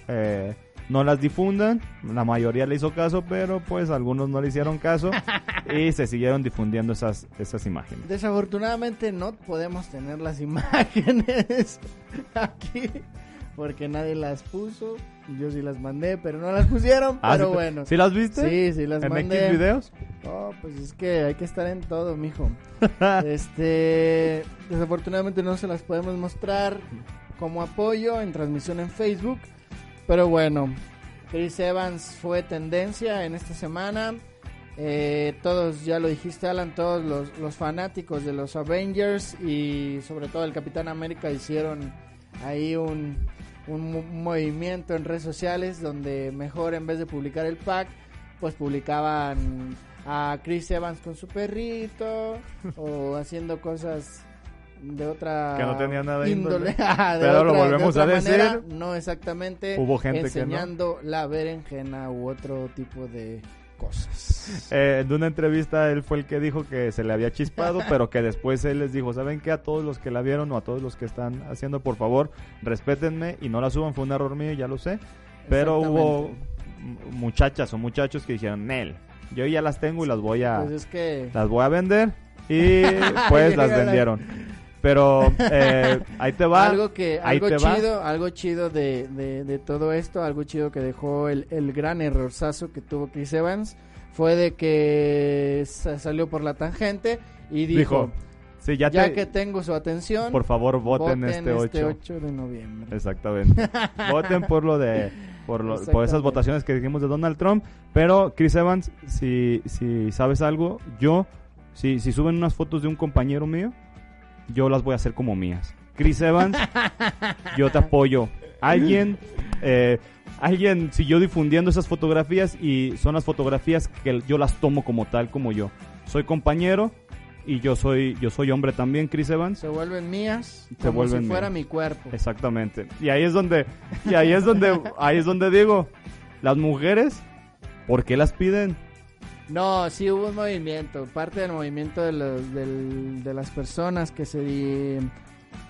eh, no las difundan. La mayoría le hizo caso, pero pues algunos no le hicieron caso y se siguieron difundiendo esas esas imágenes. Desafortunadamente no podemos tener las imágenes aquí porque nadie las puso. Yo sí las mandé, pero no las pusieron. Ah, pero ¿sí te- bueno. ¿Sí las viste? Sí, sí las ¿En mandé. Videos? Oh, pues es que hay que estar en todo, mijo. este, desafortunadamente no se las podemos mostrar como apoyo en transmisión en Facebook, pero bueno, Chris Evans fue tendencia en esta semana. Eh, todos, ya lo dijiste Alan, todos los, los fanáticos de los Avengers y sobre todo el Capitán América hicieron ahí un, un mo- movimiento en redes sociales donde mejor en vez de publicar el pack, pues publicaban a Chris Evans con su perrito o haciendo cosas de otra Que no tenía nada índole. Pero lo otra- de volvemos otra a decir. manera, no exactamente Hubo gente que no. enseñando la berenjena u otro tipo de cosas. Eh, en una entrevista él fue el que dijo que se le había chispado, pero que después él les dijo, ¿saben qué? A todos los que la vieron o a todos los que están haciendo, por favor, respétenme y no la suban, fue un error mío, ya lo sé. Pero hubo muchachas o muchachos que dijeron, Nel, yo ya las tengo y las voy a, Pues es que las voy a vender y pues las vendieron. Pero eh, ahí te va. algo que ahí algo te va. chido algo chido de, de, de todo esto algo chido que dejó el, el gran errorzazo que tuvo Chris Evans fue de que sa- salió por la tangente y dijo, Dijo, sí, ya, ya, te, que tengo su atención por favor voten, voten este 8. 8 de noviembre Exactamente. Voten por lo de por, lo- por esas votaciones que dijimos de Donald Trump, pero Chris Evans, si si sabes algo, yo si si suben unas fotos de un compañero mío, yo las voy a hacer como mías. Chris Evans, yo te apoyo. Alguien eh, alguien siguió difundiendo esas fotografías y son las fotografías que yo las tomo como tal como yo. Soy compañero y yo soy yo soy hombre también, Chris Evans. se vuelven mías Se como vuelven si fuera mías. mi cuerpo Exactamente. Y ahí es donde, y ahí es donde, ahí es donde digo, las mujeres, ¿por qué las piden? No, sí hubo un movimiento, parte del movimiento de, los, del- de las personas que se... di-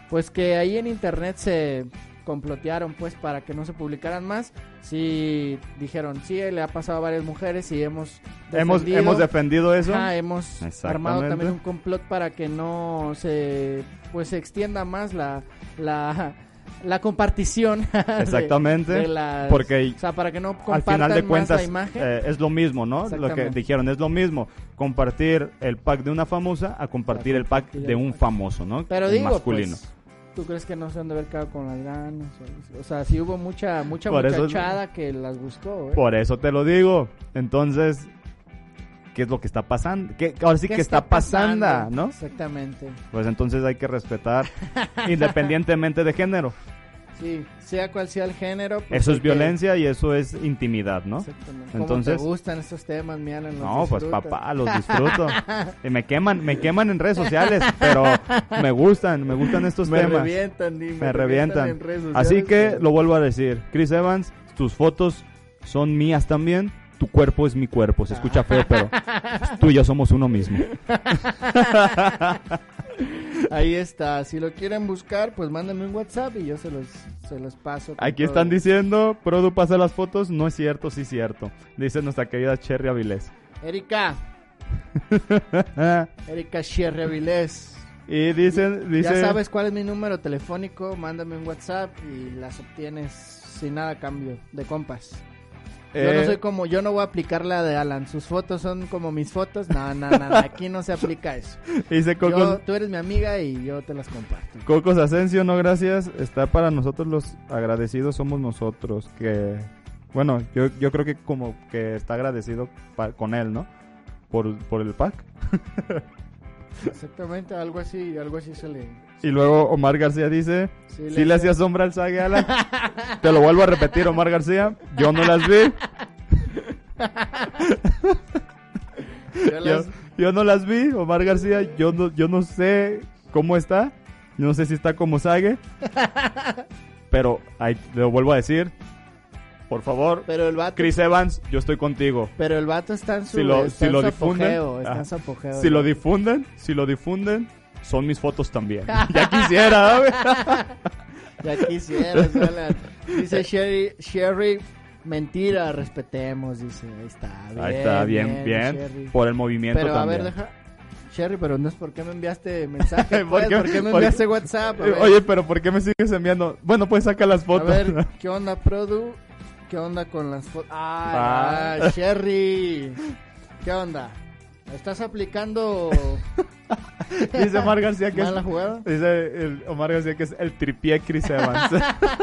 Pues que ahí en internet se complotearon pues para que no se publicaran más. Sí dijeron, sí, le ha pasado a varias mujeres y hemos Hemos, defendido- hemos defendido eso. Hemos armado también un complot para que no se pues se extienda más la la, la compartición Exactamente, de las- porque o sea para que no Al final de cuentas eh, es lo mismo, ¿no? Lo que dijeron es lo mismo, compartir el pack de una famosa a compartir el pack de un famoso, ¿no? Pero digo, masculino. pues, ¿tú crees que no se han de haber quedado con las ganas? O, sea, sí hubo mucha mucha Por eso- muchachada que las buscó, ¿eh? Por eso te lo digo. Entonces, ¿qué es lo que está pasando? ¿Qué, ahora sí ¿Qué que está, pasando, ¿no? Exactamente. Pues entonces hay que respetar independientemente de género. Sí, sea cual sea el género. pues Eso es que- violencia y eso es intimidad, ¿no? Exactamente. ¿Cómo Entonces, te gustan estos temas, mi Alan? ¿Los no, pues papá, los disfruto. Y me queman, me queman en redes sociales, pero me gustan, me gustan estos me temas. revientan, di, me revientan. en redes sociales, Así que pero- lo vuelvo a decir, Chris Evans, tus fotos son mías también. Tu cuerpo es mi cuerpo, se escucha feo, pero tú y yo somos uno mismo. Ahí está. Si lo quieren buscar, pues mándenme un WhatsApp y yo se los, se los paso. Aquí todo. están diciendo, Produ pasa las fotos, no es cierto, sí es cierto. Dice nuestra querida Cherry Avilés. Erika, Erika Sierra Avilés. y dicen, dice, Ya sabes cuál es mi número telefónico, mándame un WhatsApp y las obtienes sin nada a cambio, de compas. Yo no eh, soy como, yo no voy a aplicar la de Alan, sus fotos son como mis fotos, no, no, no, aquí no se aplica eso. dice Yo, Cocos, tú eres mi amiga y yo te las comparto. Cocos Asensio, no gracias. Está para nosotros los agradecidos somos nosotros. Que, bueno, yo, yo creo que como que está agradecido pa- con él, ¿no? por, por el pack. Exactamente, algo así, algo así se le... Y luego Omar García dice, Sí, le hacía- sombra al Sague Alan. Te lo vuelvo a repetir, Omar García. Yo no las vi. Yo Yo, las- yo no las vi, Omar García. Yo no, yo no sé cómo está. No sé si está como Sague. Pero ahí, lo vuelvo a decir. Por favor, Pero el vato... Chris Evans, yo estoy contigo. Pero el vato está en su, Si lo, está si en lo su difunden, apogeo, está en su apogeo. si lo difunden, si lo difunden, son mis fotos también. ya quisiera. Ya quisieras, Alan. Dice Sherry, Sherry, mentira, respetemos, dice. Ahí está, bien, Ahí está, bien, bien. Por el movimiento Pero a también. ver, deja... Sherry, pero no es por qué me enviaste mensaje, ¿Por pues, qué? ¿por qué me enviaste WhatsApp? A Eh, Oye, pero ¿por qué me sigues enviando? Bueno, pues saca las a fotos. ver, ¿qué onda, Produ? ¿Qué onda con las fotos? Ah, Ah. Sherry. ¿Qué onda? ¿Estás aplicando Dice Omar García que es, mala jugada? dice el Omar García que es el tripié Chris Evans.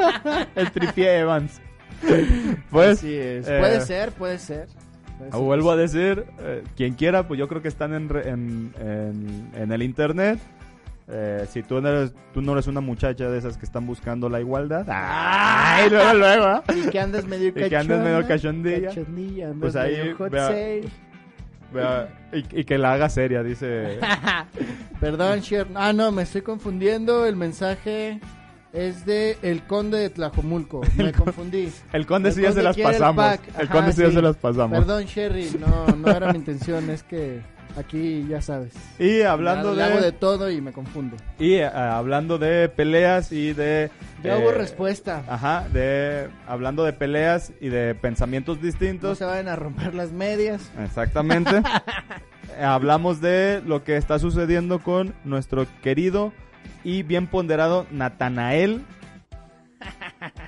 el tripié Evans. Pues, Así es. eh, puede ser, puede ser. Puede ser. Vuelvo a decir, eh, quien quiera, pues yo creo que están en, en, en- en el internet. Eh, si tú no, eres, tú no eres una muchacha de esas que están buscando la igualdad. ¡Ay! Luego, luego. ¿ah? Y que andes medio Y que andes medio cachondilla. cachondilla, Pues ahí, medio hot vea- sale. Vea, y, y que la haga seria, dice. Perdón, Sher. Ah, no, me estoy confundiendo. El mensaje es de El Conde de Tlajomulco. Me confundí. El conde El sí ya se las el pasamos. El Ajá, conde sí ya se las pasamos. Perdón, Sherry. No, no era mi intención. Es que aquí ya sabes. Y hablando Le hago de, de todo y me confundo. y eh, hablando de peleas y de Ya eh, hubo respuesta. Ajá, de hablando de peleas y de pensamientos No distintos. se vayan a romper las medias. Exactamente. Eh, Hablamos de lo que está sucediendo con nuestro querido y bien ponderado Natanael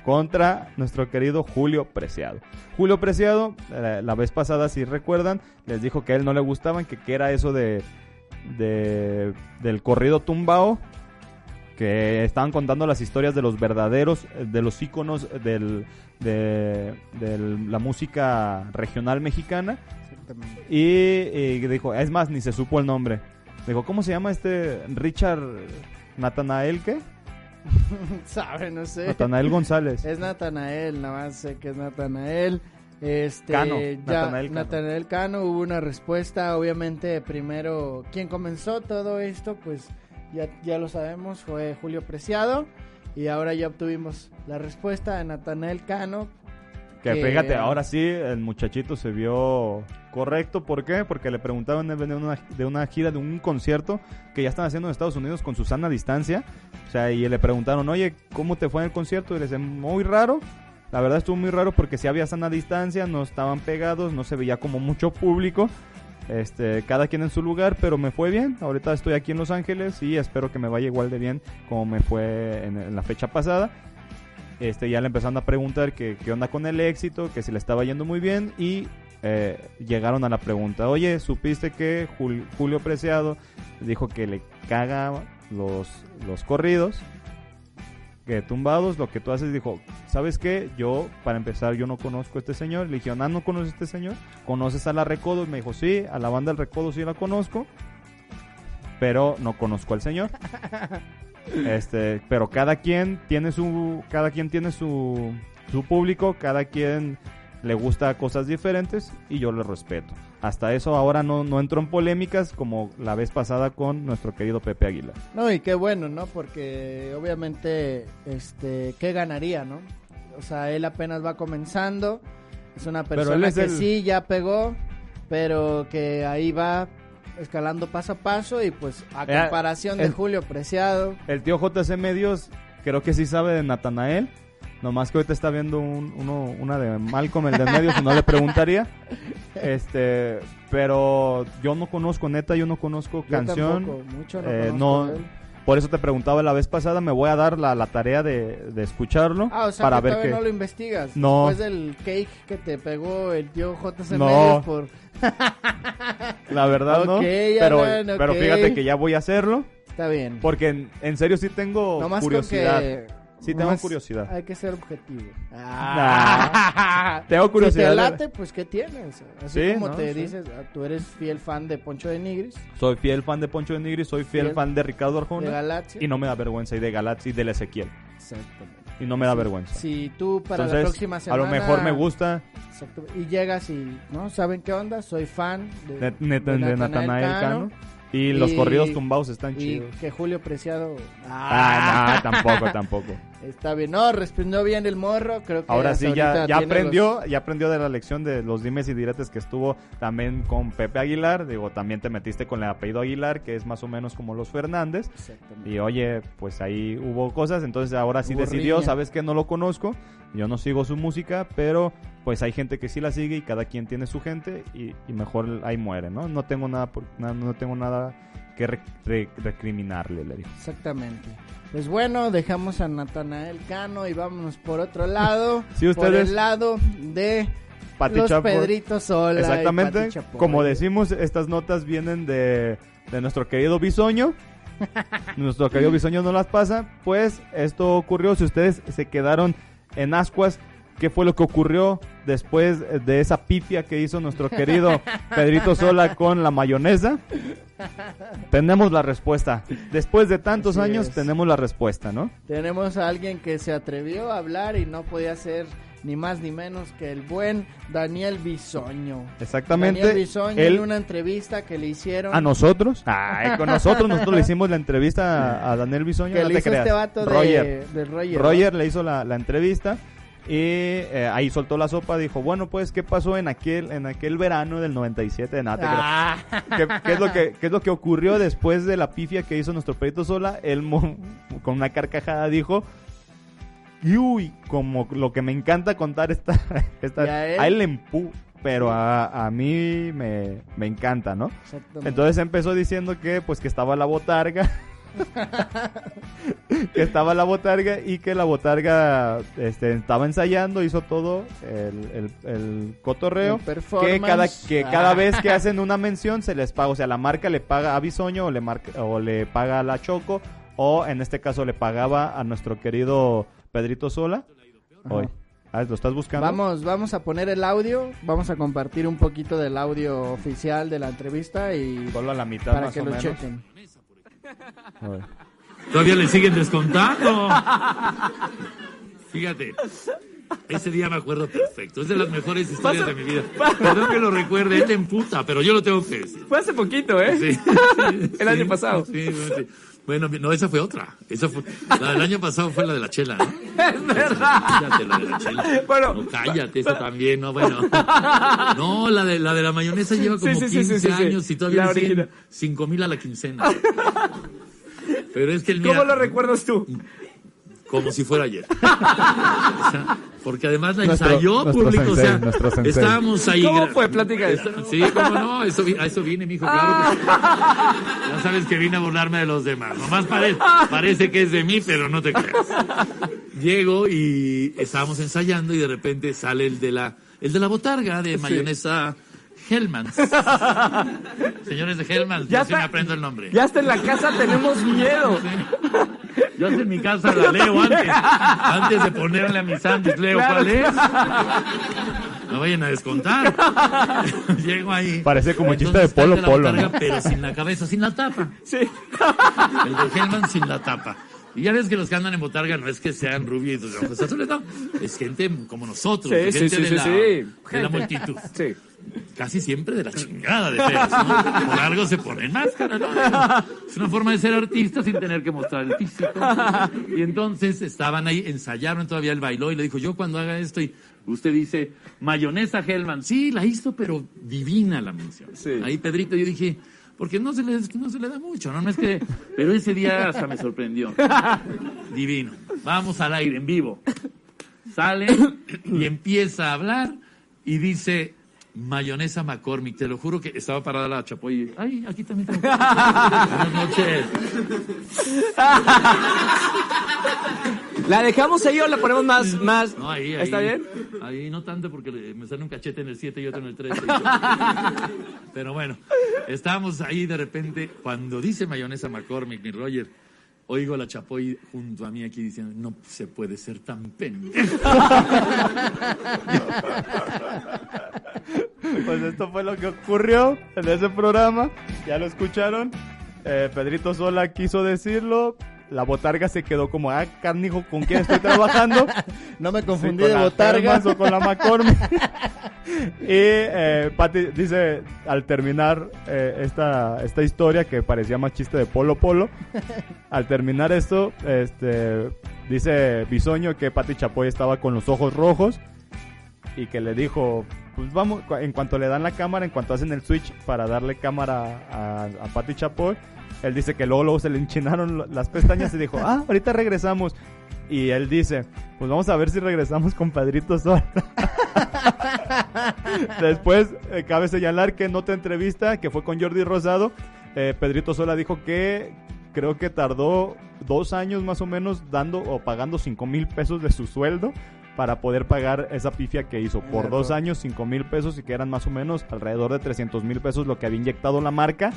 contra nuestro querido Julio Preciado. Julio Preciado, eh, la vez pasada, si recuerdan, les dijo que a él no le gustaban, que, que era eso de, de- del corrido tumbao, que estaban contando las historias de los verdaderos, de los íconos del, de, de la música regional mexicana. Y, y dijo, es más, ni se supo el nombre. Dijo, ¿cómo se llama este Richard Natanael qué? Sabe, no sé. Natanael González. Es Natanael, nada más sé que es Natanael. Este, Cano, ya, Natanael Cano. Natanael Cano, hubo una respuesta, obviamente primero, quien comenzó todo esto, pues ya, ya lo sabemos, fue Julio Preciado, y ahora ya obtuvimos la respuesta de Natanael Cano. Que que- fíjate, ahora sí el muchachito se vio correcto. ¿Por qué? Porque le preguntaban de una, de una gira, de un concierto que ya están haciendo en Estados Unidos con Susana a distancia. O sea, y le preguntaron, oye, ¿cómo te fue en el concierto? Y le dicen, muy raro. La verdad estuvo muy raro porque si había sana distancia, no estaban pegados, no se veía como mucho público. Este, cada quien en su lugar, pero me fue bien. Ahorita estoy aquí en Los Ángeles y espero que me vaya igual de bien como me fue en, en la fecha pasada. Este, ya le empezaron a preguntar que qué onda con el éxito, que si le estaba yendo muy bien y eh, llegaron a la pregunta, oye, ¿supiste que Jul- Julio Preciado dijo que le caga los, los corridos? Que tumbados, lo que tú haces, dijo, ¿sabes qué? Yo, para empezar, yo no conozco a este señor. Le dije, ah, ¿no conoces a este señor? ¿Conoces a la Recodo? Y me dijo, sí, a la banda del Recodo sí la conozco, pero no conozco al señor. Este, pero cada quien tiene su, cada quien tiene su, su público, cada quien le gusta cosas diferentes y yo le respeto. Hasta eso ahora no, no entro en polémicas como la vez pasada con nuestro querido Pepe Aguilar. No, y qué bueno, ¿no? Porque obviamente, este, ¿qué ganaría, no? O sea, él apenas va comenzando, es una persona es que el- sí ya pegó, pero que ahí va escalando paso a paso y pues a Eh, comparación de Julio Preciado, El tío JC Medios creo que sí sabe de Natanael. Nomás que ahorita está viendo un- uno, una de Malcolm, el de medio, si no le preguntaría. Este, pero yo no conozco, neta, yo no conozco yo canción. tampoco, mucho no Eh, conozco no, por eso te preguntaba la vez pasada, me voy a dar la, la tarea de, de escucharlo Ah, o sea, para que ver qué. no lo investigas. No. Después del cake que te pegó el tío JC No. Por... La verdad no. Ok, Pero, Alan, pero fíjate que ya voy a hacerlo. Está bien. Porque en, en serio sí tengo Nomás con curiosidad. que Sí, tengo curiosidad. Hay que ser objetivo. Ah. Tengo curiosidad. Si te late, pues ¿qué tienes? Así Sí, como no, te sí. dices, ah, tú eres fiel fan de Poncho de Nigris, Soy fiel fan de Poncho de Nigri, soy fiel Fiel fan de Ricardo de Arjona. Galaxia. Y no me da vergüenza y de Galazzi y del Ezequiel. Exactamente. Y no me da vergüenza. Si tú para Entonces, la próxima semana... a lo mejor me gusta Exacto. Y llegas y, ¿no? ¿Saben qué onda? Soy fan de, de, de- de de Natanael Cano. Y los corridos tumbados están chidos. que Julio Preciado... Ah, no, tampoco, tampoco. Está bien, no, respondió bien el morro, creo que Ahora sí, ya, aprendió, ya aprendió de la lección de los dimes y diretes que estuvo también con Pepe Aguilar. Digo, también te metiste con el apellido Aguilar, que es más o menos como los Fernández. Y oye, pues ahí hubo cosas, entonces ahora sí Hubo decidió, riña. sabes que no lo conozco, yo no sigo su música, pero pues hay gente que sí la sigue y cada quien tiene su gente y, y mejor ahí muere, ¿no? No tengo nada, por- no tengo nada que re- re- recriminarle, le digo. Exactamente. Pues bueno, dejamos a Natanael Cano y vámonos por otro lado. Sí, Por ustedes- el lado de Pati los Chapoy. Pedritos Sola. Exactamente, como decimos, estas notas vienen de, de nuestro querido Bisoño. nuestro querido Bisoño no las pasa. Pues esto ocurrió, si ustedes se quedaron en ascuas, ¿qué fue lo que ocurrió después de esa pifia que hizo nuestro querido Pedrito Sola con la mayonesa? Tenemos la respuesta. Después de tantos Así años, es. tenemos la respuesta, ¿no? Tenemos a alguien que se atrevió a hablar y no podía ser ni más ni menos que el buen Daniel Bisoño. Exactamente. Daniel Bisoño Él- en una entrevista que le hicieron. ¿A nosotros? Ay, con nosotros. Nosotros le hicimos la entrevista a, Daniel Bisoño. que no le hizo este vato de Roger. de Roger. Roger le hizo la, la entrevista y eh, ahí soltó la sopa. Dijo, bueno, pues, ¿qué pasó en aquel en aquel verano del 97? Nada, te Ah. ¿Qué, qué es lo que, ¿Qué es lo que ocurrió después de la pifia que hizo nuestro perito Sola? Él, con una carcajada, dijo... "Y Uy, como lo que me encanta contar esta... esta ¿Y a él? a él empu... Pero a, a mí me, me encanta, ¿no? Exactamente. Entonces empezó diciendo que pues que estaba la botarga. que estaba la botarga y que la botarga este, estaba ensayando, hizo todo el, el- el cotorreo. El. Que cada, que Ah. cada vez que hacen una mención se les paga, o sea, la marca le paga a Bisoño o le, marca, o le paga a la Choco o en este caso le pagaba a nuestro querido Pedrito Sola. Hoy. Ah, ¿Lo estás buscando? Vamos, vamos a poner el audio, vamos a compartir un poquito del audio oficial de la entrevista y Solo a la mitad para más que o lo menos. chequen. A ver. Todavía le siguen descontando. Fíjate. Ese día me acuerdo perfecto. Es de las mejores historias de mi vida. Perdón que lo recuerde, él te emputa, pero yo lo tengo que decir. Fue hace poquito, ¿eh? Sí. El año Sí, pasado. sí, sí. Bueno, no, esa fue otra. Esa fue, la del año pasado fue la de la chela, ¿no? Es verdad. Cállate, la de la chela. Bueno. No, cállate, esa también, no, bueno. No, la de la, de la mayonesa lleva como Sí, sí, sí, 15 sí, sí, sí. años y todavía original. 5 mil a la quincena. Pero es que el ¿Cómo mira, lo recuerdas tú? Como si fuera ayer. O sea, porque además la Nuestro- ensayó público, o sea, nuestro sensei. estábamos ahí. ¿Cómo fue? Platica eso. Está- Sí, cómo no, eso, a eso vine, mijo, claro que sí. Ya sabes que vine a burlarme de los demás. Nomás pare- parece que es de mí, pero no te creas. Llego y estábamos ensayando y de repente sale el de la, el de la botarga de mayonesa Hellmans. Señores de Hellmans, Ya ya se me está- aprendo el nombre. Ya hasta en la casa tenemos miedo. Yo hasta en mi casa la leo antes, antes de ponerle a mi sándwich, leo Claro. cuál es. No vayan a descontar. Llego ahí. Parece como chiste de está Polo la Polo. Pero sin la cabeza, sin la tapa. Sí. El de Hellman sin la tapa. Y ya ves que los que andan en botarga no es que sean rubios de ojos azules, no. Es gente como nosotros, Sí, gente sí, sí, de, la, de la multitud. Sí. Casi siempre de la chingada de feos, ¿no? Por algo se ponen máscara, ¿no? Es una forma de ser artista sin tener que mostrar el físico. Y entonces estaban ahí, ensayaron todavía el bailó y le dijo, yo cuando haga esto y usted dice, mayonesa Hellman. Sí, la hizo, pero divina la mención. Sí. Ahí Pedrito, yo dije, porque no se le, no se le da mucho, ¿no? No es que, pero ese día hasta me sorprendió. Divino. Vamos al aire, en vivo. Sale y empieza a hablar y dice, mayonesa McCormick, te lo juro que estaba parada la chapoy. Ay, aquí también tengo. Buenas noches. ¿La dejamos ahí o la ponemos más? más... No, ahí, ahí. ¿Está bien? Ahí no tanto porque me sale un cachete en el 7 y otro en el 3. Pero bueno, estábamos ahí de repente, cuando dice mayonesa McCormick, mi Roger, oigo a la Chapoy junto a mí aquí diciendo, no se puede ser tan pendejo. Pues esto fue lo que ocurrió en ese programa. Ya lo escucharon. Eh, Pedrito Sola quiso decirlo. La botarga se quedó como, ah, carnijo, ¿con quién estoy trabajando? No me confundí Sí, de botarga. O con la McCormick. y eh, Pati dice, al terminar eh, esta, esta historia que parecía más chiste de Polo Polo, al terminar esto, este, dice Bisoño que Pati Chapoy estaba con los ojos rojos y que le dijo, pues vamos, en cuanto le dan la cámara, en cuanto hacen el switch para darle cámara a, a Pati Chapoy, él dice que luego, luego se le enchinaron las pestañas y dijo, ah, ahorita regresamos. Y él dice, pues vamos a ver si regresamos con Pedrito Sola. Después, eh, cabe señalar que en otra entrevista, que fue con Jordi Rosado, eh, Pedrito Sola dijo que creo que tardó dos años más o menos dando o pagando cinco mil pesos de su sueldo para poder pagar esa pifia que hizo. Por dos años, cinco mil pesos y que eran más o menos alrededor de 300 mil pesos lo que había inyectado la marca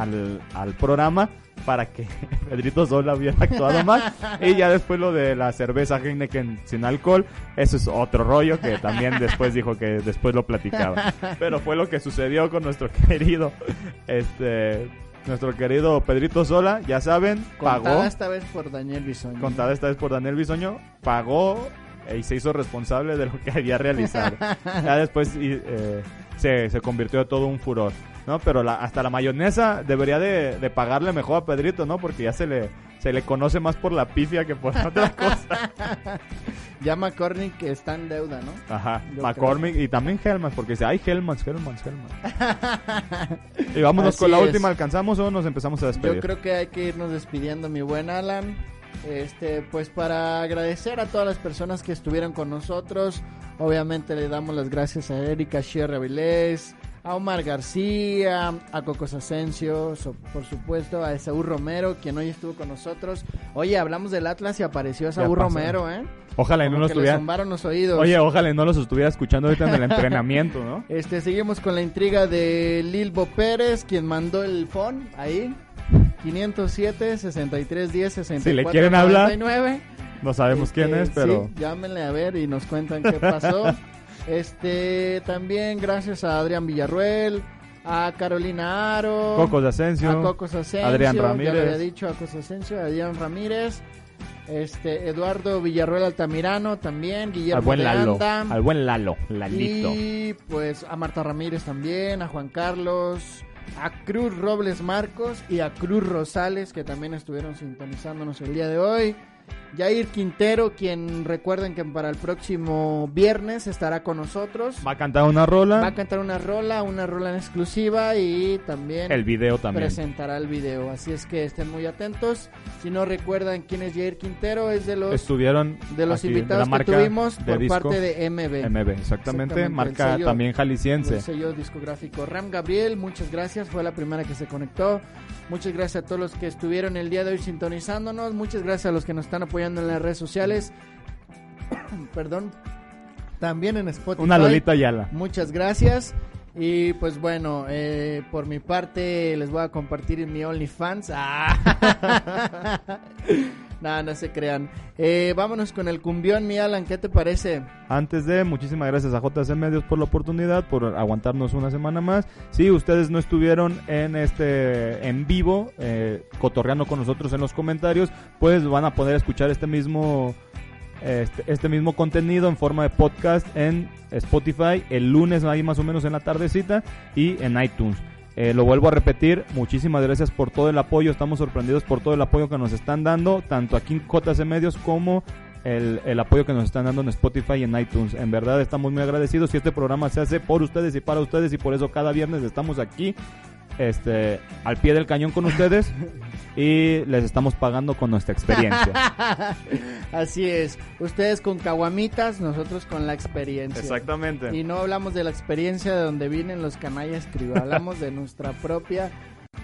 al, al programa para que Pedrito Sola hubiera actuado mal. Y ya después lo de la cerveza Heineken sin alcohol, eso es otro rollo que también después dijo que después lo platicaba. Pero fue lo que sucedió con nuestro querido, este, nuestro querido Pedrito Sola, ya saben, Contada pagó, esta vez por Daniel Bisoño. contada esta vez por Daniel Bisoño, pagó y se hizo responsable de lo que había realizado. ya después eh, se, se convirtió en todo un furor. ¿No? Pero la- hasta la mayonesa debería de, de pagarle mejor a Pedrito, ¿no? Porque ya se le, se le conoce más por la pifia que por otra cosa. Ya McCormick está en deuda, ¿no? Ajá, Yo McCormick y también Hellmans, porque dice, ay, Hellmans, Hellmans, Hellmans. y vámonos Así con la es. última, ¿alcanzamos o nos empezamos a despedir? Yo creo que hay que irnos despidiendo, mi buen Alan. Este, pues para agradecer a todas las personas que estuvieron con nosotros. Obviamente le damos las gracias a Erika Sierra Vilés, a Omar García, a Cocos Asensio, so- por supuesto, a Esaú Romero, quien hoy estuvo con nosotros. Oye, hablamos del Atlas y apareció Esaú pasó. Romero, ¿eh? Ojalá no los que le tuviera. zumbaron los oídos. Oye, ojalá no los estuviera escuchando ahorita en el entrenamiento, ¿no? Este, seguimos con la intriga de Lilbo Pérez, quien mandó el phone ahí. 507 6310 64 Si le quieren hablar, 99. No sabemos quién Este, es, pero... sí, llámenle a ver y nos cuentan qué pasó. este, también gracias a Adrián Villarruel, a Carolina Aro, Cocos Asensio, a Cocos Asensio, Adrián ya Ramírez. había dicho a Cocos Asensio, Adrián Ramírez, este, Eduardo Villarruel Altamirano también, Guillermo Al buen Lalo, Anda. al buen Lalo, Lalito. Y pues a Marta Ramírez también, a Juan Carlos, a Cruz Robles Marcos y a Cruz Rosales que también estuvieron sintonizándonos el día de hoy. Jair Quintero, quien recuerden que para el próximo viernes estará con nosotros. Va a cantar una rola. Va a cantar una rola, una rola en exclusiva y también El video también. presentará el video. Así es que estén muy atentos. Si no recuerdan quién es Jair Quintero, es de los Estuvieron de los aquí, invitados la que marca tuvimos de por disco. parte de MB. MB, exactamente, el marca sello- también jalisciense. El sello discográfico Ram Gabriel, muchas gracias, fue la primera que se conectó. Muchas gracias a todos los que estuvieron el día de hoy sintonizándonos. Muchas gracias a los que nos están apoyando en las redes sociales. Perdón. También en Spotify. Una Lolita Ayala. Muchas gracias. Y pues bueno, eh, por mi parte les voy a compartir en mi OnlyFans. Ah. no, no se crean. Eh, vámonos con el cumbión, mi Alan, ¿qué te parece? Antes de, muchísimas gracias a JC Medios por la oportunidad, por aguantarnos una semana más. Si ustedes no estuvieron en este en vivo, eh, cotorreando con nosotros en los comentarios, pues van a poder escuchar este mismo este, este mismo contenido en forma de podcast en Spotify el lunes ahí más o menos en la tardecita y en iTunes. Eh, lo vuelvo a repetir, muchísimas gracias por todo el apoyo, estamos sorprendidos por todo el apoyo que nos están dando, tanto aquí en JC Medios como el, el apoyo que nos están dando en Spotify y en iTunes. En verdad estamos muy agradecidos y este programa se hace por ustedes y para ustedes y por eso cada viernes estamos aquí este al pie del cañón con ustedes y les estamos pagando con nuestra experiencia. Así es. Ustedes con caguamitas, nosotros con la experiencia. Exactamente. Y no hablamos de la experiencia de donde vienen los canallas crío, hablamos de nuestra propia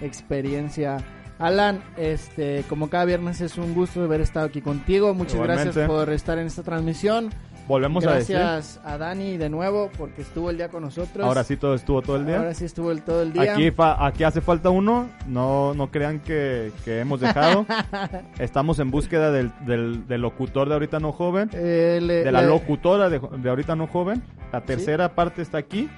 experiencia. Alan, este, como cada viernes es un gusto haber estado aquí contigo. Muchas Igualmente. gracias por estar en esta transmisión. Volvemos a decir. Gracias a Dani de nuevo porque estuvo el día con nosotros. Ahora sí todo estuvo todo el día. Ahora sí estuvo el, todo el día. Aquí, fa- aquí hace falta uno, no, no crean que, que hemos dejado. Estamos en búsqueda del, del, del locutor de ahorita no joven, Eh, le- de la le- locutora de, de ahorita no joven. La tercera parte está aquí.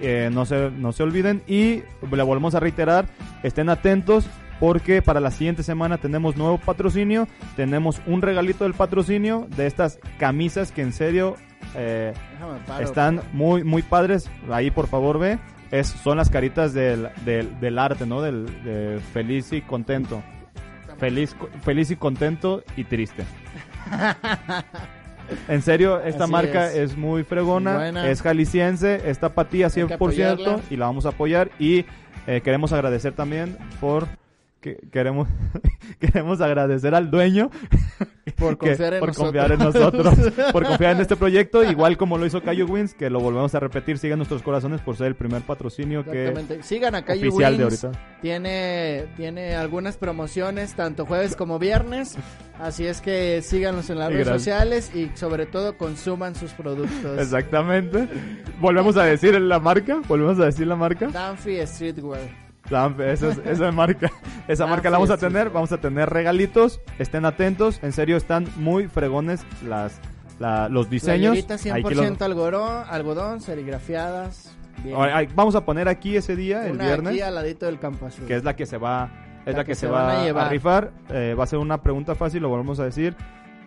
Eh, no, se, no se olviden y le volvemos a reiterar, estén atentos porque para la siguiente semana tenemos nuevo patrocinio, tenemos un regalito del patrocinio de estas camisas que en serio eh, paro. están muy muy padres. Ahí por favor ve, es son las caritas del, del, del arte, ¿no? Del de feliz y contento. Feliz, feliz y contento y triste. En serio, esta Así marca es. es. muy fregona, Buena. es jalisciense, está para ti a Hay que 100% apoyarla. y la vamos a apoyar y eh, queremos agradecer también por que queremos queremos agradecer al dueño Por que- confiar en por nosotros. confiar en nosotros, por confiar en este proyecto, igual como lo hizo Cayo Wins, que lo volvemos a repetir, sigan nuestros corazones por ser el primer patrocinio que. Sigan a Cayo oficial de Wins. ahorita. Tiene, tiene algunas promociones, tanto jueves como viernes. Así es que síganos en las Y redes gracias. sociales y sobre todo consuman sus productos. Exactamente. Volvemos a decir la marca, volvemos a decir la marca. Danfi Streetwear. La- esa, es- esa marca, esa Ah, marca la vamos a tener, vamos a tener regalitos, estén atentos, en serio están muy fregones las la- los diseños. Playeritas Ahí 100% que los- algodón, algodón, serigrafiadas. Vamos a poner aquí ese día, el Una viernes, aquí al ladito del campo azul. que es la que se va, es La la, que que, se a va a, llevar. rifar. Eh, va a ser una pregunta fácil, lo volvemos a decir.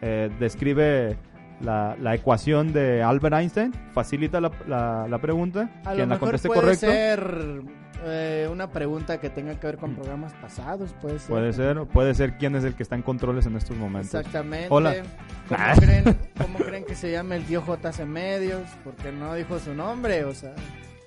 Eh, describe la, la ecuación de Albert Einstein, facilita la, la- la pregunta. A lo Quien la mejor conteste puede correcto. ser eh, una pregunta que tenga que ver con programas pasados, puede ser. Puede ser, puede ser quién es el que está en controles en estos momentos. Exactamente. Hola. ¿Cómo, Ah. creen, cómo creen que se llama el tío JC Medios? Porque no dijo su nombre, o sea.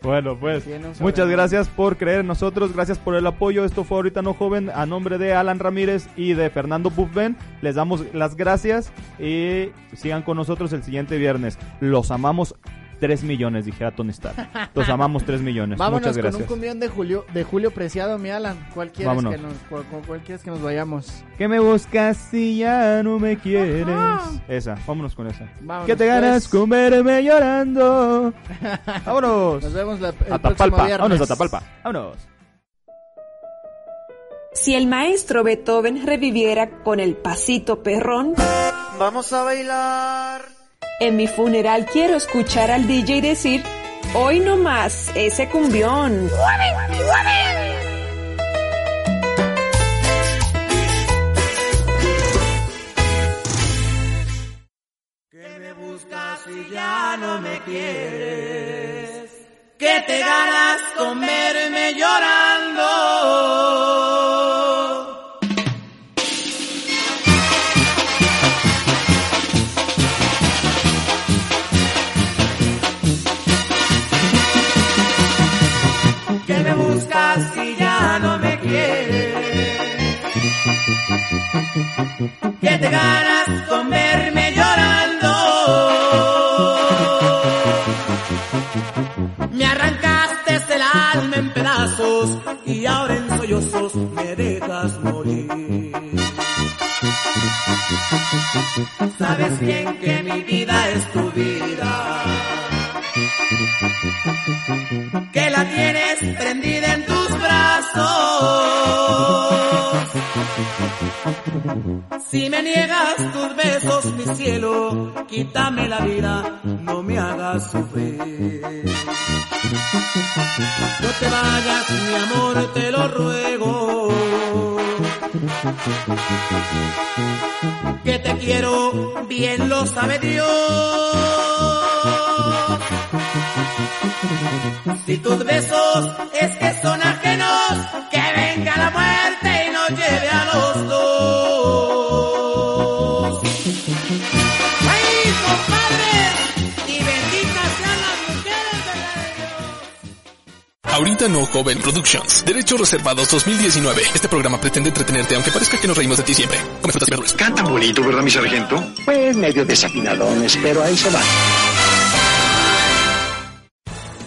Bueno, pues muchas gracias por creer en nosotros, gracias por el apoyo. Esto fue ahorita no joven a nombre de Alan Ramírez y de Fernando Buffen. Les damos las gracias y sigan con nosotros el siguiente viernes. Los amamos 3 millones, dijera Tony Stark. Los amamos 3 millones. Vámonos muchas con gracias. un cumbión de Julio, de Julio Preciado, mi Alan. ¿Cuál quieres, Vámonos. que nos, cuál, cuál- cuál quieres que nos vayamos? Que me buscas si ya no me quieres. Ajá. Esa, vámonos con esa. Vámonos, que te ganas pues. con verme llorando. Vámonos. Nos vemos la, el A próximo Tapalpa. viernes. Vámonos a Tapalpa. Vámonos. Si el maestro Beethoven reviviera con el pasito perrón, Vamos a bailar. En mi funeral quiero escuchar al DJ decir, hoy no más ese cumbión. Que me buscas y ya no me quieres. Que te ganas con verme llorando. Que te ganas con verme llorando. Me arrancaste el alma en pedazos y ahora en sollozos me dejas morir. Sabes bien que mi vida es tu vida. Que la tienes prendida en tus brazos. Si me niegas tus besos, mi cielo, quítame la vida, no me hagas sufrir. No te vayas, mi amor, te lo ruego. Que te quiero, bien lo sabe Dios. Si tus besos es que Ahorita no Joven Productions. Derechos reservados 2019. Este programa pretende entretenerte aunque parezca que nos reímos de ti siempre. Come frutas y verduras. Cantan bonito, ¿verdad, mi sargento? Pues medio desafinadones, pero ahí se va.